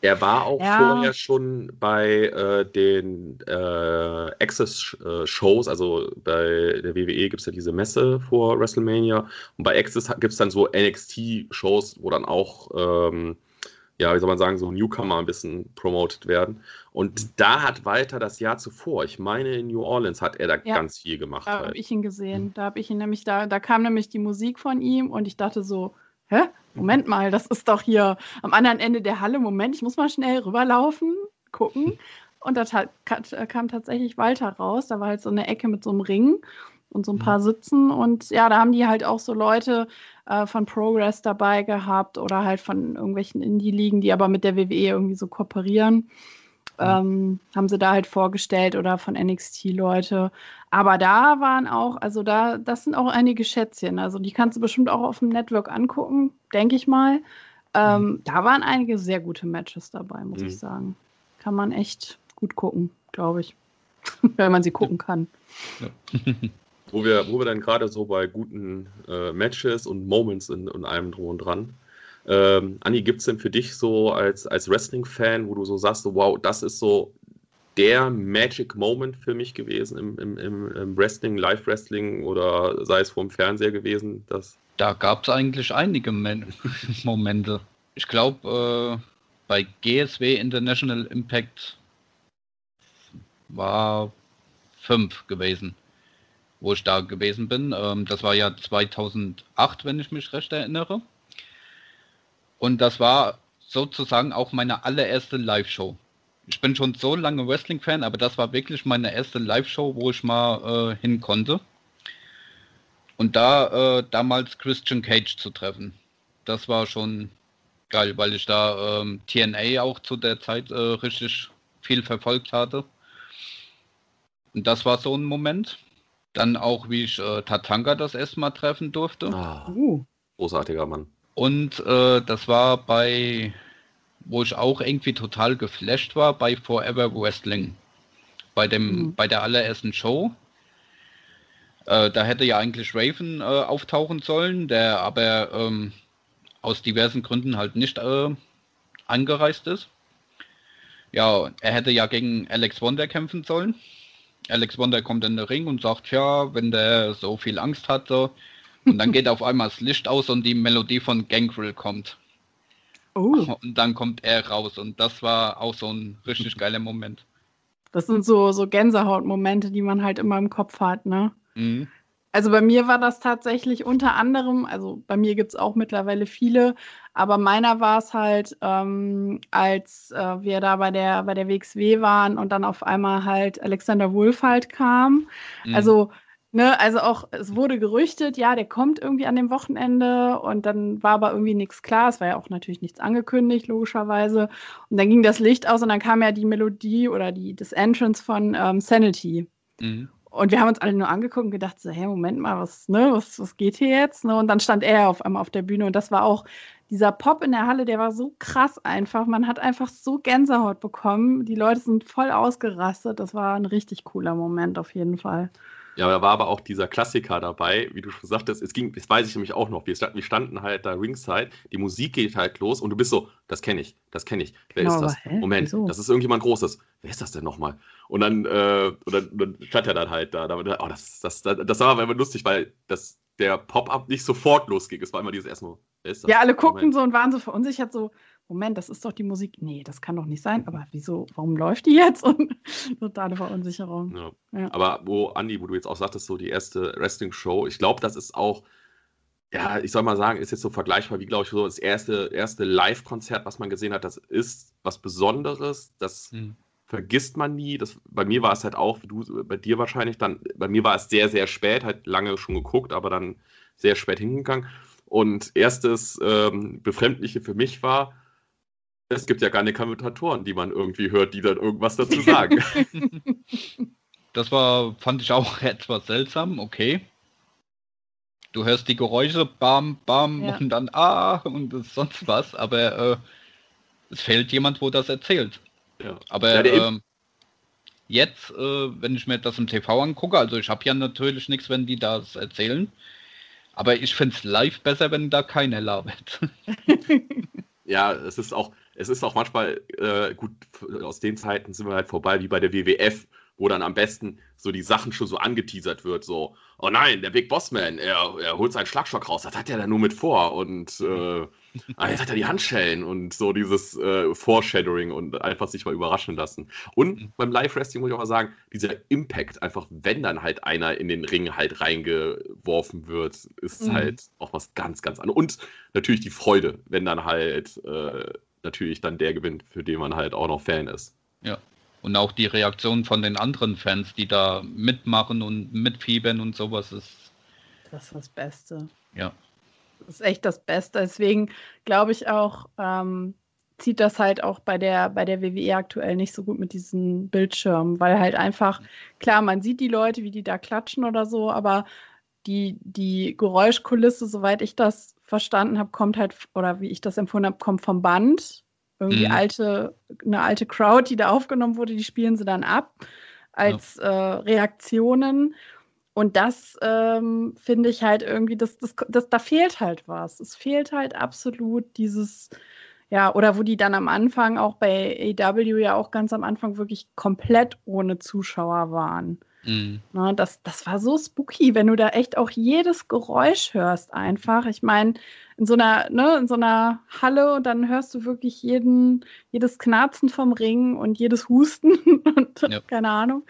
[SPEAKER 2] Er war auch ja. vorher schon bei äh, den äh, Access-Shows, also bei der WWE gibt es ja diese Messe vor WrestleMania und bei Access gibt es dann so NXT-Shows, wo dann auch, ähm, ja, wie soll man sagen, so Newcomer ein bisschen promoted werden. Und da hat Walter das Jahr zuvor, ich meine in New Orleans, hat er da ja, ganz viel gemacht.
[SPEAKER 1] Da halt. habe ich ihn gesehen. Da habe ich ihn nämlich, da, da kam nämlich die Musik von ihm und ich dachte so, hä? Moment mal, das ist doch hier am anderen Ende der Halle. Moment, ich muss mal schnell rüberlaufen, gucken. Und da kam tatsächlich Walter raus. Da war halt so eine Ecke mit so einem Ring und so ein paar mhm. Sitzen. Und ja, da haben die halt auch so Leute äh, von Progress dabei gehabt oder halt von irgendwelchen Indie-Ligen, die aber mit der WWE irgendwie so kooperieren. Ähm, haben sie da halt vorgestellt oder von NXT-Leute. Aber da waren auch, also da, das sind auch einige Schätzchen. Also die kannst du bestimmt auch auf dem Network angucken, denke ich mal. Ähm, mhm. Da waren einige sehr gute Matches dabei, muss mhm. ich sagen. Kann man echt gut gucken, glaube ich. Wenn man sie gucken kann. Ja.
[SPEAKER 2] wo, wir, wo wir dann gerade so bei guten äh, Matches und Moments in, in allem drum und dran ähm, Anni, gibt es denn für dich so als, als Wrestling-Fan, wo du so sagst, so, wow, das ist so der Magic Moment für mich gewesen im, im, im Wrestling, Live-Wrestling oder sei es vor dem Fernseher gewesen? Das
[SPEAKER 3] da gab es eigentlich einige Momente. Ich glaube, äh, bei GSW International Impact war fünf gewesen, wo ich da gewesen bin. Ähm, das war ja 2008, wenn ich mich recht erinnere. Und das war sozusagen auch meine allererste Live-Show. Ich bin schon so lange Wrestling-Fan, aber das war wirklich meine erste Live-Show, wo ich mal äh, hin konnte. Und da äh, damals Christian Cage zu treffen, das war schon geil, weil ich da ähm, TNA auch zu der Zeit äh, richtig viel verfolgt hatte. Und das war so ein Moment. Dann auch, wie ich äh, Tatanka das erste Mal treffen durfte. Ah,
[SPEAKER 2] großartiger Mann.
[SPEAKER 3] Und äh, das war bei, wo ich auch irgendwie total geflasht war, bei Forever Wrestling. Bei dem, mhm. bei der allerersten Show. Äh, da hätte ja eigentlich Raven äh, auftauchen sollen, der aber ähm, aus diversen Gründen halt nicht äh, angereist ist. Ja, er hätte ja gegen Alex Wonder kämpfen sollen. Alex Wonder kommt in den Ring und sagt, ja, wenn der so viel Angst hatte, und dann geht auf einmal das Licht aus und die Melodie von Gangrel kommt. Oh. Und dann kommt er raus und das war auch so ein richtig geiler Moment.
[SPEAKER 1] Das sind so, so Gänsehautmomente, die man halt immer im Kopf hat, ne? Mhm. Also bei mir war das tatsächlich unter anderem, also bei mir gibt es auch mittlerweile viele, aber meiner war es halt, ähm, als äh, wir da bei der, bei der WXW waren und dann auf einmal halt Alexander Wolf halt kam. Mhm. Also Ne, also auch, es wurde gerüchtet, ja, der kommt irgendwie an dem Wochenende und dann war aber irgendwie nichts klar. Es war ja auch natürlich nichts angekündigt, logischerweise. Und dann ging das Licht aus und dann kam ja die Melodie oder die, das Entrance von ähm, Sanity. Mhm. Und wir haben uns alle nur angeguckt und gedacht, so, hey, Moment mal, was, ne, was, was geht hier jetzt? Ne? Und dann stand er auf einmal auf der Bühne und das war auch dieser Pop in der Halle, der war so krass einfach. Man hat einfach so Gänsehaut bekommen. Die Leute sind voll ausgerastet. Das war ein richtig cooler Moment auf jeden Fall.
[SPEAKER 2] Ja, da war aber auch dieser Klassiker dabei, wie du schon sagtest, es ging, das weiß ich nämlich auch noch, wir, standen halt da ringside, die Musik geht halt los und du bist so, das kenne ich, das kenne ich. Wer genau, ist das? Hä? Moment, Wieso? das ist irgendjemand Großes. Wer ist das denn nochmal? Und dann, äh, und dann, dann stand er dann halt da. da oh, das, das, das, das war aber immer lustig, weil das, der Pop-up nicht sofort losging. Es war immer dieses erstmal,
[SPEAKER 1] wer ist das? Ja, alle guckten Moment. so und waren so verunsichert, so, Moment, das ist doch die Musik. Nee, das kann doch nicht sein. Aber wieso, warum läuft die jetzt? Und totale Verunsicherung.
[SPEAKER 2] Ja. Ja. Aber wo, Andi, wo du jetzt auch sagtest, so die erste Wrestling-Show, ich glaube, das ist auch, ja, ich soll mal sagen, ist jetzt so vergleichbar wie, glaube ich, so das erste, erste Live-Konzert, was man gesehen hat. Das ist was Besonderes. Das mhm. vergisst man nie. Das, bei mir war es halt auch, wie du, bei dir wahrscheinlich, dann, bei mir war es sehr, sehr spät, halt lange schon geguckt, aber dann sehr spät hingegangen. Und erstes ähm, Befremdliche für mich war, es gibt ja keine Kommentatoren, die man irgendwie hört, die dann irgendwas dazu sagen.
[SPEAKER 3] Das war, fand ich auch etwas seltsam, okay. Du hörst die Geräusche, bam, bam, ja. und dann ah und sonst was, aber äh, es fehlt jemand, wo das erzählt. Ja. Aber ja, ähm, jetzt, äh, wenn ich mir das im TV angucke, also ich habe ja natürlich nichts, wenn die das erzählen, aber ich finde es live besser, wenn da keiner labert.
[SPEAKER 2] ja, es ist auch, es ist auch manchmal, äh, gut, aus den Zeiten sind wir halt vorbei, wie bei der WWF, wo dann am besten so die Sachen schon so angeteasert wird, so, oh nein, der Big Bossman, er, er holt seinen Schlagstock raus, das hat er da nur mit vor und äh, ah, jetzt hat er die Handschellen und so dieses äh, Foreshadowing und einfach sich mal überraschen lassen. Und mhm. beim Live-Wrestling muss ich auch mal sagen, dieser Impact, einfach wenn dann halt einer in den Ring halt reingeworfen wird, ist mhm. halt auch was ganz, ganz anderes. Und natürlich die Freude, wenn dann halt äh, natürlich dann der gewinnt, für den man halt auch noch Fan ist.
[SPEAKER 3] Ja, und auch die Reaktion von den anderen Fans, die da mitmachen und mitfiebern und sowas ist.
[SPEAKER 1] Das ist das Beste.
[SPEAKER 3] Ja.
[SPEAKER 1] Das ist echt das Beste. Deswegen glaube ich auch, ähm, zieht das halt auch bei der, bei der WWE aktuell nicht so gut mit diesen Bildschirmen, weil halt einfach, klar, man sieht die Leute, wie die da klatschen oder so, aber die, die Geräuschkulisse, soweit ich das verstanden habe, kommt halt, oder wie ich das empfunden habe, kommt vom Band irgendwie mhm. alte, eine alte Crowd, die da aufgenommen wurde, die spielen sie dann ab als ja. äh, Reaktionen. Und das ähm, finde ich halt irgendwie, das, das, das, da fehlt halt was. Es fehlt halt absolut dieses, ja, oder wo die dann am Anfang auch bei AW ja auch ganz am Anfang wirklich komplett ohne Zuschauer waren. Mhm. Na, ne, das, das war so spooky, wenn du da echt auch jedes Geräusch hörst einfach. Ich meine, in so einer, ne, in so einer Halle und dann hörst du wirklich jeden, jedes Knarzen vom Ring und jedes Husten und ja. keine Ahnung.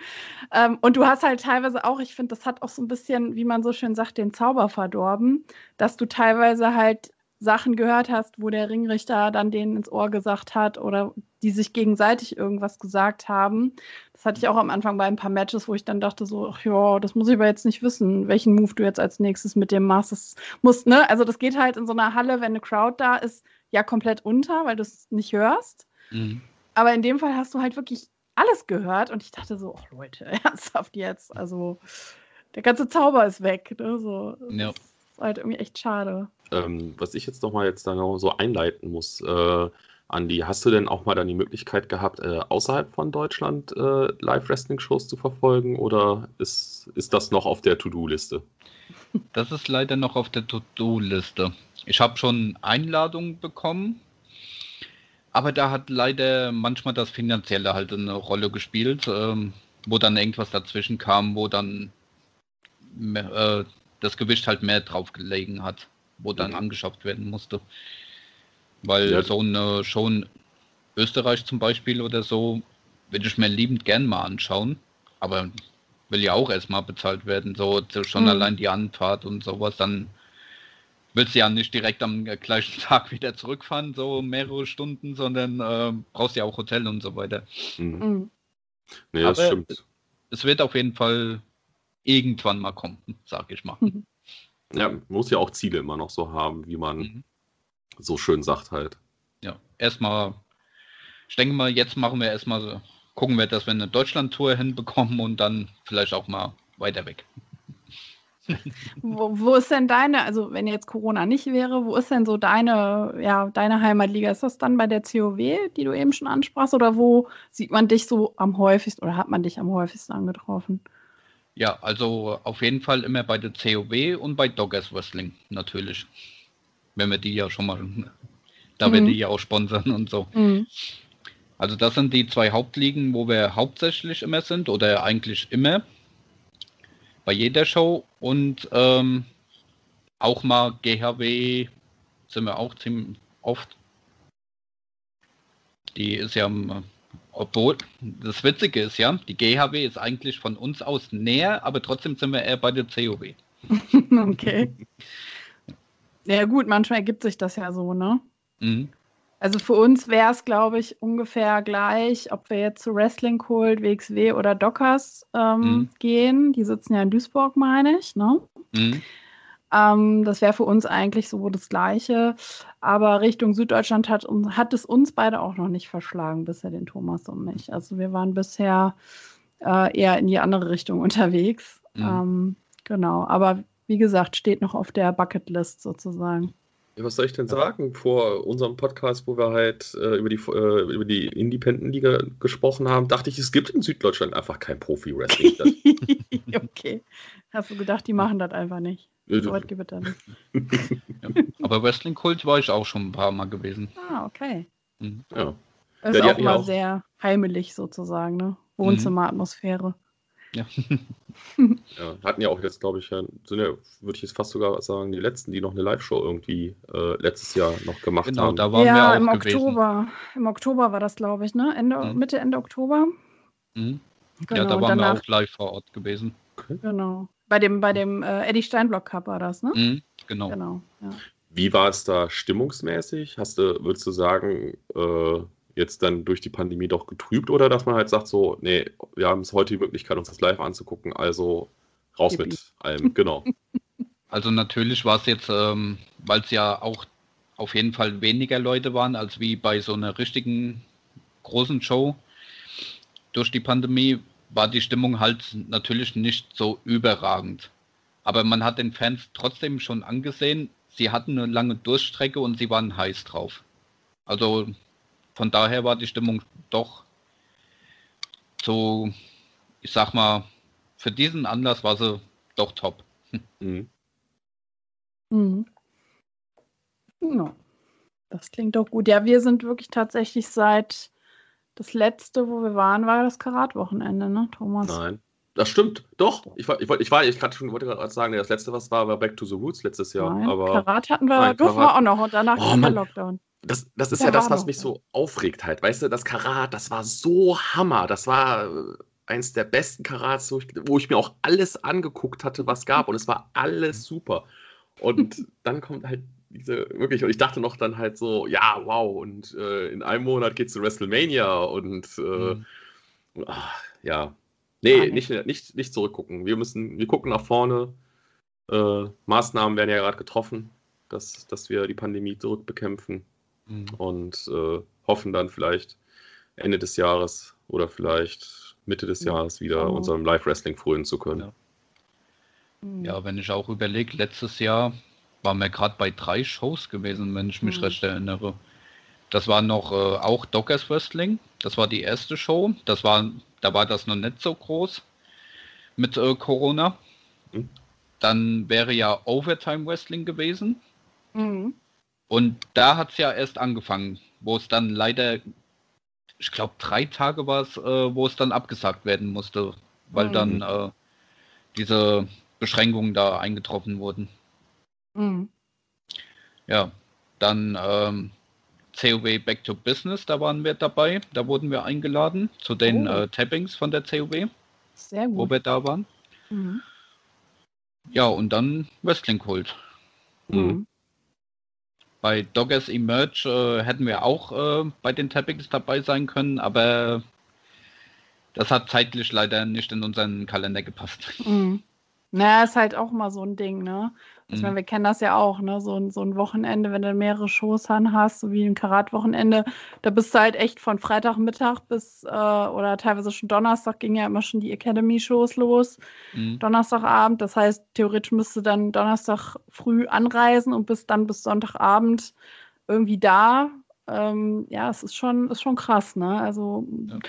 [SPEAKER 1] Ähm, und du hast halt teilweise auch, ich finde, das hat auch so ein bisschen, wie man so schön sagt, den Zauber verdorben, dass du teilweise halt Sachen gehört hast, wo der Ringrichter dann denen ins Ohr gesagt hat oder die sich gegenseitig irgendwas gesagt haben. Das hatte ich auch am Anfang bei ein paar Matches, wo ich dann dachte so, ach ja, das muss ich aber jetzt nicht wissen, welchen Move du jetzt als nächstes mit dem machst. Das muss, ne? Also das geht halt in so einer Halle, wenn eine Crowd da ist, ja komplett unter, weil du es nicht hörst. Mhm. Aber in dem Fall hast du halt wirklich alles gehört und ich dachte so, ach Leute, ernsthaft jetzt, also der ganze Zauber ist weg. Ne? So, ja. Das ist halt irgendwie echt schade.
[SPEAKER 2] Ähm, was ich jetzt nochmal jetzt da so einleiten muss, äh, Andi, hast du denn auch mal dann die Möglichkeit gehabt, äh, außerhalb von Deutschland äh, Live-Wrestling-Shows zu verfolgen oder ist, ist das noch auf der To-Do-Liste?
[SPEAKER 3] Das ist leider noch auf der To-Do-Liste. Ich habe schon Einladungen bekommen, aber da hat leider manchmal das Finanzielle halt eine Rolle gespielt, ähm, wo dann irgendwas dazwischen kam, wo dann äh, das Gewicht halt mehr drauf gelegen hat, wo dann mhm. angeschafft werden musste. Weil ja. so eine Show in Österreich zum Beispiel oder so, würde ich mir liebend gern mal anschauen. Aber will ja auch erstmal bezahlt werden. So, schon mhm. allein die Anfahrt und sowas, dann willst du ja nicht direkt am gleichen Tag wieder zurückfahren, so mehrere Stunden, sondern äh, brauchst ja auch Hotel und so weiter. Mhm.
[SPEAKER 2] Mhm. Nee, das Aber stimmt.
[SPEAKER 3] Es wird auf jeden Fall irgendwann mal kommen, sag ich mal. Mhm.
[SPEAKER 2] Ja, man muss ja auch Ziele immer noch so haben, wie man mhm so schön sagt halt.
[SPEAKER 3] Ja, erstmal, ich denke mal, jetzt machen wir erstmal so, gucken wir, dass wir eine Deutschland-Tour hinbekommen und dann vielleicht auch mal weiter weg.
[SPEAKER 1] wo, wo, ist denn deine, also wenn jetzt Corona nicht wäre, wo ist denn so deine, ja, deine Heimatliga? Ist das dann bei der COW, die du eben schon ansprachst, oder wo sieht man dich so am häufigsten oder hat man dich am häufigsten angetroffen?
[SPEAKER 3] Ja, also auf jeden Fall immer bei der COW und bei Doggers Wrestling natürlich wenn wir die ja schon mal, da mhm. wir die ja auch sponsern und so. Mhm. Also das sind die zwei Hauptligen, wo wir hauptsächlich immer sind oder eigentlich immer bei jeder Show und ähm, auch mal GHW sind wir auch ziemlich oft. Die ist ja, obwohl das Witzige ist ja, die GHW ist eigentlich von uns aus näher, aber trotzdem sind wir eher bei der COW.
[SPEAKER 1] okay. Ja, gut, manchmal ergibt sich das ja so, ne? Mhm. Also für uns wäre es, glaube ich, ungefähr gleich, ob wir jetzt zu Wrestling Kult, WXW oder Dockers ähm, mhm. gehen. Die sitzen ja in Duisburg, meine ich, ne? Mhm. Ähm, das wäre für uns eigentlich so das Gleiche. Aber Richtung Süddeutschland hat, hat es uns beide auch noch nicht verschlagen, bisher den Thomas und mich. Also wir waren bisher äh, eher in die andere Richtung unterwegs. Mhm. Ähm, genau, aber wie gesagt, steht noch auf der Bucketlist sozusagen.
[SPEAKER 2] Was soll ich denn sagen? Vor unserem Podcast, wo wir halt äh, über die, äh, über die Independent-Liga gesprochen haben, dachte ich, es gibt in Süddeutschland einfach kein Profi-Wrestling.
[SPEAKER 1] okay. Hast du gedacht, die machen das einfach nicht? So weit
[SPEAKER 3] gibt es nicht. ja. Aber Wrestling-Kult war ich auch schon ein paar Mal gewesen.
[SPEAKER 1] Ah, okay. Mhm. Ja. Das ist ja, auch mal auch... sehr heimelig sozusagen, ne? Wohnzimmeratmosphäre.
[SPEAKER 2] Ja. ja. Hatten ja auch jetzt, glaube ich, sind ja, würde ich jetzt fast sogar sagen, die letzten, die noch eine Live-Show irgendwie äh, letztes Jahr noch gemacht genau, haben.
[SPEAKER 1] Da waren ja, wir auch im gewesen. Oktober. Im Oktober war das, glaube ich, ne? Ende, mhm. Mitte, Ende Oktober.
[SPEAKER 3] Mhm. Genau, ja, da waren danach, wir auch live vor Ort gewesen.
[SPEAKER 1] Okay. Genau. Bei dem, bei dem äh, Eddie Steinblock Cup war das, ne? Mhm,
[SPEAKER 3] genau. genau
[SPEAKER 2] ja. Wie war es da stimmungsmäßig? Hast du, würdest du sagen, äh, jetzt dann durch die Pandemie doch getrübt oder dass man halt sagt so, nee, wir haben es heute die Möglichkeit, uns das live anzugucken, also raus Yippie. mit allem, genau.
[SPEAKER 3] Also natürlich war es jetzt, ähm, weil es ja auch auf jeden Fall weniger Leute waren, als wie bei so einer richtigen großen Show. Durch die Pandemie war die Stimmung halt natürlich nicht so überragend. Aber man hat den Fans trotzdem schon angesehen, sie hatten eine lange Durchstrecke und sie waren heiß drauf. Also von daher war die Stimmung doch so, ich sag mal, für diesen Anlass war sie doch top. Mhm.
[SPEAKER 1] Mhm. Ja, das klingt doch gut. Ja, wir sind wirklich tatsächlich seit das letzte, wo wir waren, war das Karat-Wochenende, ne, Thomas?
[SPEAKER 2] Nein. Das stimmt, doch. Ich war, ich, ich war, ich schon wollte gerade sagen, das letzte, was war, war Back to the Roots letztes Jahr. Nein, aber
[SPEAKER 1] Karat hatten wir, nein, durften wir auch noch und danach
[SPEAKER 2] oh, der Lockdown. Das, das ist ja, ja das, was mich so aufregt halt. Weißt du, das Karat, das war so Hammer. Das war äh, eins der besten Karats, wo ich, wo ich mir auch alles angeguckt hatte, was gab. Und es war alles super. Und dann kommt halt diese, wirklich, und ich dachte noch dann halt so, ja, wow, und äh, in einem Monat geht es zu WrestleMania und äh, mhm. ach, ja, Nee, nicht, nicht, nicht zurückgucken. Wir müssen, wir gucken nach vorne. Äh, Maßnahmen werden ja gerade getroffen, dass, dass wir die Pandemie zurückbekämpfen mhm. und äh, hoffen dann vielleicht Ende des Jahres oder vielleicht Mitte des Jahres wieder oh. unserem Live-Wrestling frönen zu können.
[SPEAKER 3] Ja. Ja, wenn ich auch überlege, letztes Jahr waren wir gerade bei drei Shows gewesen, wenn ich mich mhm. recht erinnere. Das war noch äh, auch Dockers Wrestling. Das war die erste Show. Das war da war das noch nicht so groß mit äh, Corona. Mhm. Dann wäre ja Overtime Wrestling gewesen. Mhm. Und da hat es ja erst angefangen, wo es dann leider, ich glaube, drei Tage war es, äh, wo es dann abgesagt werden musste, weil mhm. dann äh, diese Beschränkungen da eingetroffen wurden. Mhm. Ja, dann ähm, COW Back to Business, da waren wir dabei, da wurden wir eingeladen zu den oh. äh, Tappings von der COW, Sehr gut. wo wir da waren. Mhm. Ja, und dann Wrestling Kult. Mhm. Bei Doggers Emerge äh, hätten wir auch äh, bei den Tappings dabei sein können, aber das hat zeitlich leider nicht in unseren Kalender gepasst.
[SPEAKER 1] Mhm. Naja, ist halt auch mal so ein Ding, ne? Ich meine, mhm. wir kennen das ja auch, ne? So, ein- so ein Wochenende, wenn du mehrere Shows hast, so wie ein Karat-Wochenende, da bist du halt echt von Freitagmittag bis, äh, oder teilweise schon Donnerstag ging ja immer schon die Academy-Shows los, Mhm. Donnerstagabend. Das heißt, theoretisch müsste dann Donnerstag früh anreisen und bis dann bis Sonntagabend irgendwie da. Ähm, ja, es ist schon, ist schon krass, ne? Also Ja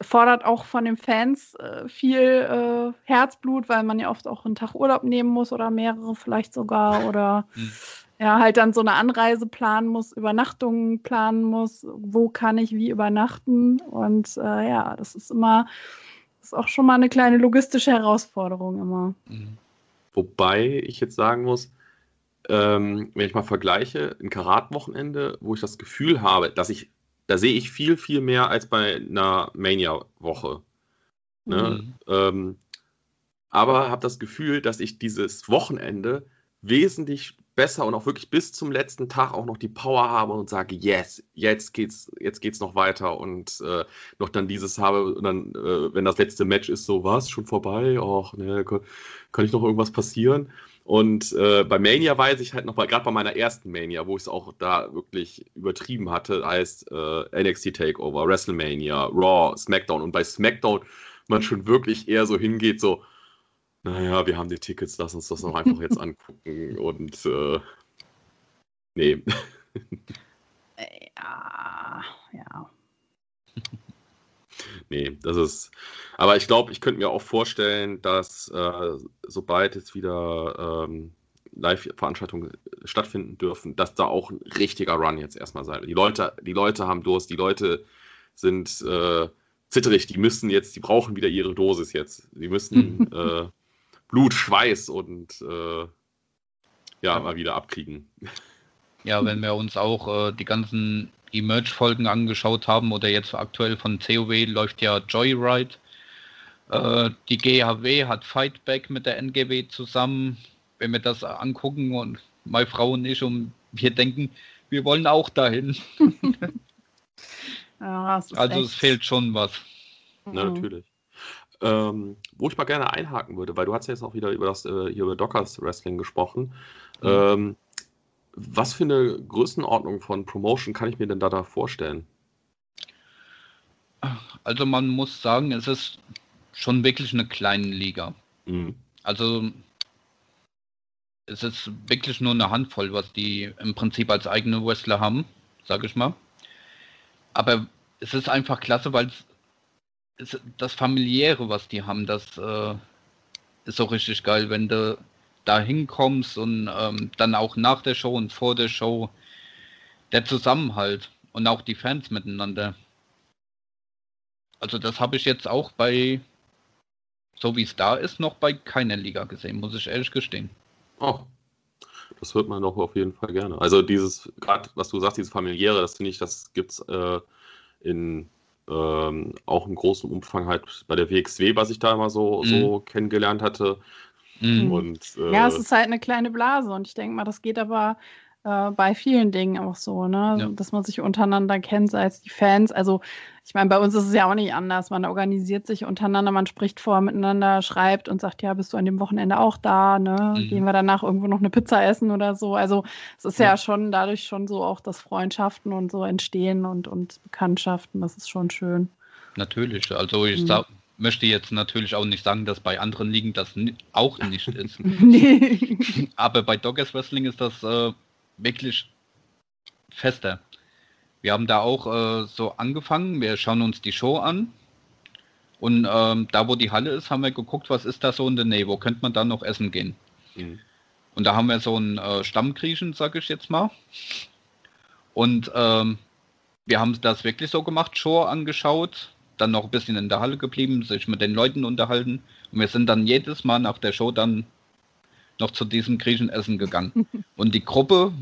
[SPEAKER 1] fordert auch von den Fans äh, viel äh, Herzblut, weil man ja oft auch einen Tag Urlaub nehmen muss oder mehrere vielleicht sogar oder mhm. ja, halt dann so eine Anreise planen muss, Übernachtungen planen muss, wo kann ich wie übernachten und äh, ja, das ist immer, das ist auch schon mal eine kleine logistische Herausforderung immer. Mhm.
[SPEAKER 2] Wobei ich jetzt sagen muss, ähm, wenn ich mal vergleiche, ein Karat-Wochenende, wo ich das Gefühl habe, dass ich da sehe ich viel, viel mehr als bei einer Mania-Woche. Ne? Mhm. Ähm, aber habe das Gefühl, dass ich dieses Wochenende wesentlich besser und auch wirklich bis zum letzten Tag auch noch die Power habe und sage, yes, jetzt geht's, jetzt geht's noch weiter und äh, noch dann dieses habe und dann, äh, wenn das letzte Match ist, so was, schon vorbei, ach, ne, kann ich noch irgendwas passieren? Und äh, bei Mania weiß ich halt noch, gerade bei meiner ersten Mania, wo ich es auch da wirklich übertrieben hatte, heißt äh, NXT Takeover, WrestleMania, Raw, SmackDown. Und bei SmackDown man schon wirklich eher so hingeht, so, naja, wir haben die Tickets, lass uns das noch einfach jetzt angucken. Und äh, nee.
[SPEAKER 1] Ja, ja.
[SPEAKER 2] nee, das ist. Aber ich glaube, ich könnte mir auch vorstellen, dass äh, sobald jetzt wieder ähm, Live-Veranstaltungen stattfinden dürfen, dass da auch ein richtiger Run jetzt erstmal sein wird. Die Leute, die Leute haben Durst, die Leute sind äh, zitterig, die müssen jetzt, die brauchen wieder ihre Dosis jetzt. Die müssen äh, Blut, Schweiß und äh, ja, mal wieder abkriegen.
[SPEAKER 3] Ja, wenn wir uns auch äh, die ganzen Emerge-Folgen angeschaut haben oder jetzt aktuell von COW läuft ja Joyride. Äh, die GHW hat Fightback mit der NGW zusammen. Wenn wir das angucken und meine Frau und ich und wir denken, wir wollen auch dahin. ja, also es fehlt schon was.
[SPEAKER 2] Mhm. natürlich. Ähm, wo ich mal gerne einhaken würde, weil du hast ja jetzt auch wieder über das äh, hier über Dockers Wrestling gesprochen. Mhm. Ähm, was für eine Größenordnung von Promotion kann ich mir denn da, da vorstellen?
[SPEAKER 3] Also man muss sagen, es ist schon wirklich eine kleine Liga. Mhm. Also es ist wirklich nur eine Handvoll, was die im Prinzip als eigene Wrestler haben, sage ich mal. Aber es ist einfach klasse, weil es, das familiäre, was die haben, das äh, ist auch richtig geil, wenn du da hinkommst und ähm, dann auch nach der Show und vor der Show der Zusammenhalt und auch die Fans miteinander. Also das habe ich jetzt auch bei, so wie es da ist, noch bei keiner Liga gesehen, muss ich ehrlich gestehen.
[SPEAKER 2] Oh, das hört man doch auf jeden Fall gerne. Also dieses, gerade was du sagst, dieses familiäre, das finde ich, das gibt es äh, in ähm, auch im großen Umfang halt bei der WXW, was ich da immer so, mhm. so kennengelernt hatte.
[SPEAKER 1] Mhm. Und, äh, ja, es ist halt eine kleine Blase und ich denke mal, das geht aber äh, bei vielen Dingen auch so, ne? Ja. Dass man sich untereinander kennt, sei es die Fans. Also, ich meine, bei uns ist es ja auch nicht anders. Man organisiert sich untereinander, man spricht vor miteinander, schreibt und sagt, ja, bist du an dem Wochenende auch da, ne? Mhm. Gehen wir danach irgendwo noch eine Pizza essen oder so. Also, es ist ja, ja schon dadurch schon so auch, dass Freundschaften und so entstehen und, und Bekanntschaften. Das ist schon schön.
[SPEAKER 3] Natürlich. Also, ich mhm. sag, möchte jetzt natürlich auch nicht sagen, dass bei anderen Ligen das auch nicht ist. nee. Aber bei Doggers Wrestling ist das äh, wirklich fester. Wir haben da auch äh, so angefangen, wir schauen uns die Show an und ähm, da wo die Halle ist, haben wir geguckt, was ist da so in der Nähe, wo könnte man da noch essen gehen. Mhm. Und da haben wir so einen äh, Stammgriechen, sag ich jetzt mal. Und ähm, wir haben das wirklich so gemacht, Show angeschaut, dann noch ein bisschen in der Halle geblieben, sich mit den Leuten unterhalten. Und wir sind dann jedes Mal nach der Show dann noch zu diesem Griechenessen gegangen. Und die Gruppe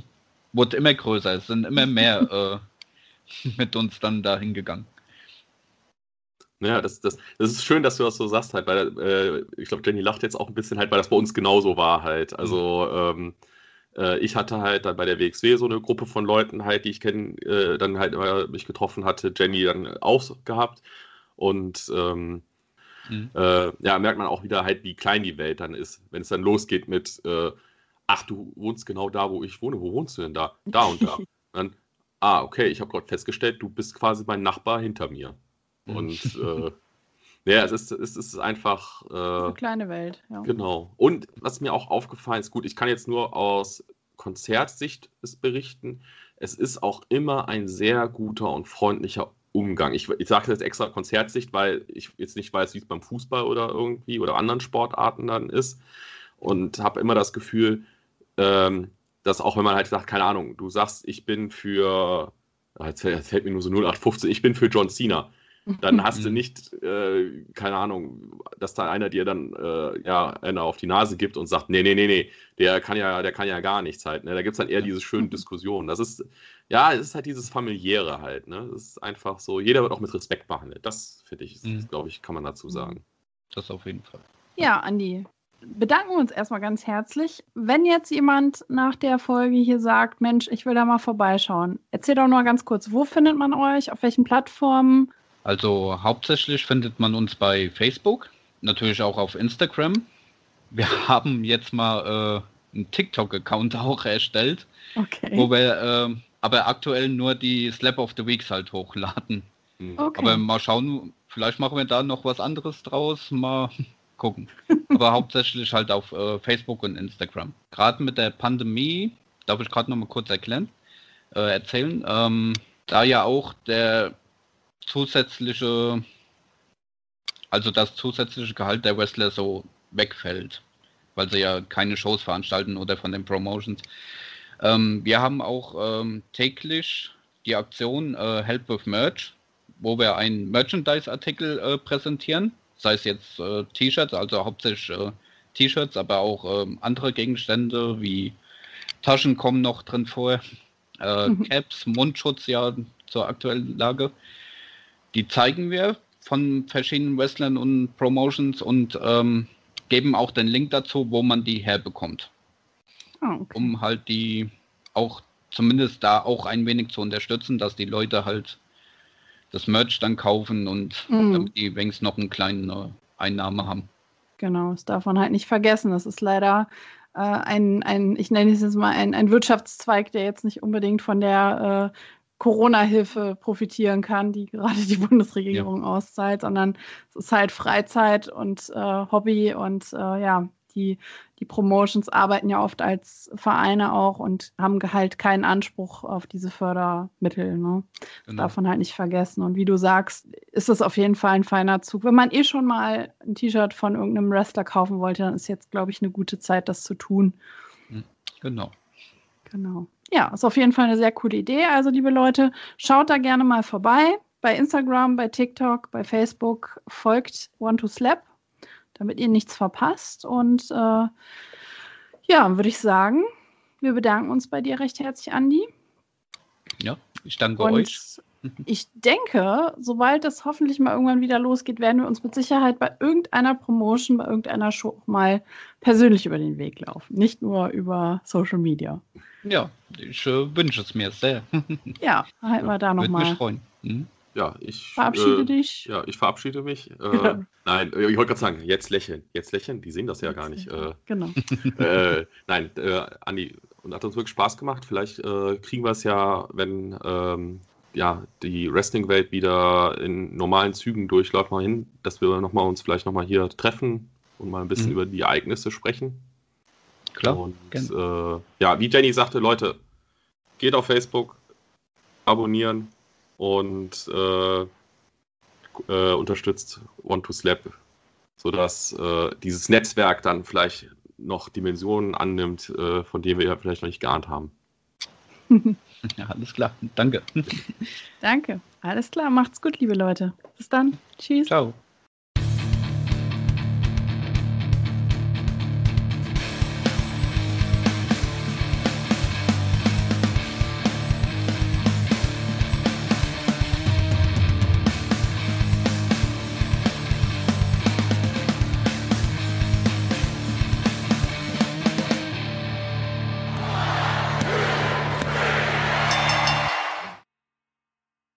[SPEAKER 3] wurde immer größer. Es sind immer mehr äh, mit uns dann da hingegangen.
[SPEAKER 2] Ja, das, das, das ist schön, dass du das so sagst, halt, weil äh, ich glaube, Jenny lacht jetzt auch ein bisschen halt, weil das bei uns genauso war halt. Also ähm, äh, ich hatte halt dann bei der WXW so eine Gruppe von Leuten halt, die ich kennen, äh, dann halt immer mich getroffen hatte, Jenny dann auch gehabt. Und ähm, mhm. äh, ja, merkt man auch wieder halt, wie klein die Welt dann ist, wenn es dann losgeht mit, äh, ach, du wohnst genau da, wo ich wohne. Wo wohnst du denn da? Da und da. dann, ah, okay, ich habe gerade festgestellt, du bist quasi mein Nachbar hinter mir. Mhm. Und äh, ja, es ist, es ist einfach. Äh,
[SPEAKER 1] Eine kleine Welt, ja.
[SPEAKER 2] Genau. Und was mir auch aufgefallen ist, gut, ich kann jetzt nur aus Konzertsicht berichten. Es ist auch immer ein sehr guter und freundlicher Umgang. Ich, ich sage jetzt extra Konzertsicht, weil ich jetzt nicht weiß, wie es beim Fußball oder irgendwie oder anderen Sportarten dann ist. Und habe immer das Gefühl, ähm, dass auch wenn man halt sagt, keine Ahnung, du sagst, ich bin für, jetzt fällt mir nur so 0815, ich bin für John Cena dann hast du nicht, äh, keine Ahnung, dass da einer dir dann äh, ja einer auf die Nase gibt und sagt, nee, nee, nee, nee, der kann ja, der kann ja gar nichts halt. Ne? Da gibt es dann eher diese schönen Diskussionen. Das ist, ja, es ist halt dieses familiäre halt. Ne? Das ist einfach so, jeder wird auch mit Respekt behandelt. Das finde ich, mhm. glaube ich, kann man dazu sagen.
[SPEAKER 3] Das auf jeden Fall.
[SPEAKER 1] Ja, Andi, bedanken wir uns erstmal ganz herzlich. Wenn jetzt jemand nach der Folge hier sagt, Mensch, ich will da mal vorbeischauen, erzähl doch noch ganz kurz, wo findet man euch, auf welchen Plattformen?
[SPEAKER 3] Also hauptsächlich findet man uns bei Facebook, natürlich auch auf Instagram. Wir haben jetzt mal äh, einen TikTok-Account auch erstellt, okay. wo wir äh, aber aktuell nur die Slap of the Weeks halt hochladen. Hm. Okay. Aber mal schauen, vielleicht machen wir da noch was anderes draus, mal gucken. aber hauptsächlich halt auf äh, Facebook und Instagram. Gerade mit der Pandemie, darf ich gerade noch mal kurz erklären, äh, erzählen, ähm, da ja auch der zusätzliche, also das zusätzliche Gehalt der Wrestler so wegfällt. weil sie ja keine Shows veranstalten oder von den Promotions. Ähm, wir haben auch ähm, täglich die Aktion äh, Help with Merch, wo wir einen Merchandise-Artikel äh, präsentieren, sei es jetzt äh, T-Shirts, also hauptsächlich äh, T-Shirts, aber auch ähm, andere Gegenstände wie Taschen kommen noch drin vor, äh, mhm. Caps, Mundschutz ja zur aktuellen Lage. Die zeigen wir von verschiedenen Wrestlern und Promotions und ähm, geben auch den Link dazu, wo man die herbekommt. Oh, okay. Um halt die auch zumindest da auch ein wenig zu unterstützen, dass die Leute halt das Merch dann kaufen und mhm. damit die wenigstens noch eine kleine Einnahme haben.
[SPEAKER 1] Genau, das darf man halt nicht vergessen. Das ist leider äh, ein, ein, ich nenne es jetzt mal ein, ein Wirtschaftszweig, der jetzt nicht unbedingt von der äh, Corona-Hilfe profitieren kann, die gerade die Bundesregierung ja. auszahlt, sondern es ist halt Freizeit und äh, Hobby und äh, ja, die, die Promotions arbeiten ja oft als Vereine auch und haben halt keinen Anspruch auf diese Fördermittel. Ne? Das genau. darf man halt nicht vergessen. Und wie du sagst, ist das auf jeden Fall ein feiner Zug. Wenn man eh schon mal ein T-Shirt von irgendeinem Wrestler kaufen wollte, dann ist jetzt, glaube ich, eine gute Zeit, das zu tun.
[SPEAKER 3] Hm, genau.
[SPEAKER 1] Genau. Ja, ist auf jeden Fall eine sehr coole Idee. Also, liebe Leute, schaut da gerne mal vorbei. Bei Instagram, bei TikTok, bei Facebook folgt One to Slap, damit ihr nichts verpasst. Und äh, ja, würde ich sagen, wir bedanken uns bei dir recht herzlich, Andi.
[SPEAKER 3] Ja, ich danke Und euch.
[SPEAKER 1] Ich denke, sobald das hoffentlich mal irgendwann wieder losgeht, werden wir uns mit Sicherheit bei irgendeiner Promotion, bei irgendeiner Show mal persönlich über den Weg laufen. Nicht nur über Social Media.
[SPEAKER 3] Ja, ich äh, wünsche es mir sehr.
[SPEAKER 1] ja, halten wir da nochmal. Würde mich
[SPEAKER 2] freuen. Mhm. Ja, ich
[SPEAKER 1] verabschiede äh, dich.
[SPEAKER 2] Ja, ich verabschiede mich. Äh, ja. Nein, äh, ich wollte gerade sagen, jetzt lächeln. Jetzt lächeln, die sehen das ja jetzt gar nicht. Äh,
[SPEAKER 1] genau.
[SPEAKER 2] Äh, nein, Andi, und hat uns wirklich Spaß gemacht. Vielleicht kriegen wir es ja, wenn ähm, ja, die Wrestling-Welt wieder in normalen Zügen durchläuft, mal hin, dass wir noch mal uns vielleicht nochmal hier treffen und mal ein bisschen mhm. über die Ereignisse sprechen.
[SPEAKER 3] Klar.
[SPEAKER 2] Und äh, ja, wie Jenny sagte, Leute, geht auf Facebook, abonnieren und äh, äh, unterstützt One to Slap, sodass äh, dieses Netzwerk dann vielleicht noch Dimensionen annimmt, äh, von denen wir ja vielleicht noch nicht geahnt haben.
[SPEAKER 3] ja, alles klar. Danke.
[SPEAKER 1] Danke. Alles klar. Macht's gut, liebe Leute. Bis dann. Tschüss.
[SPEAKER 3] Ciao.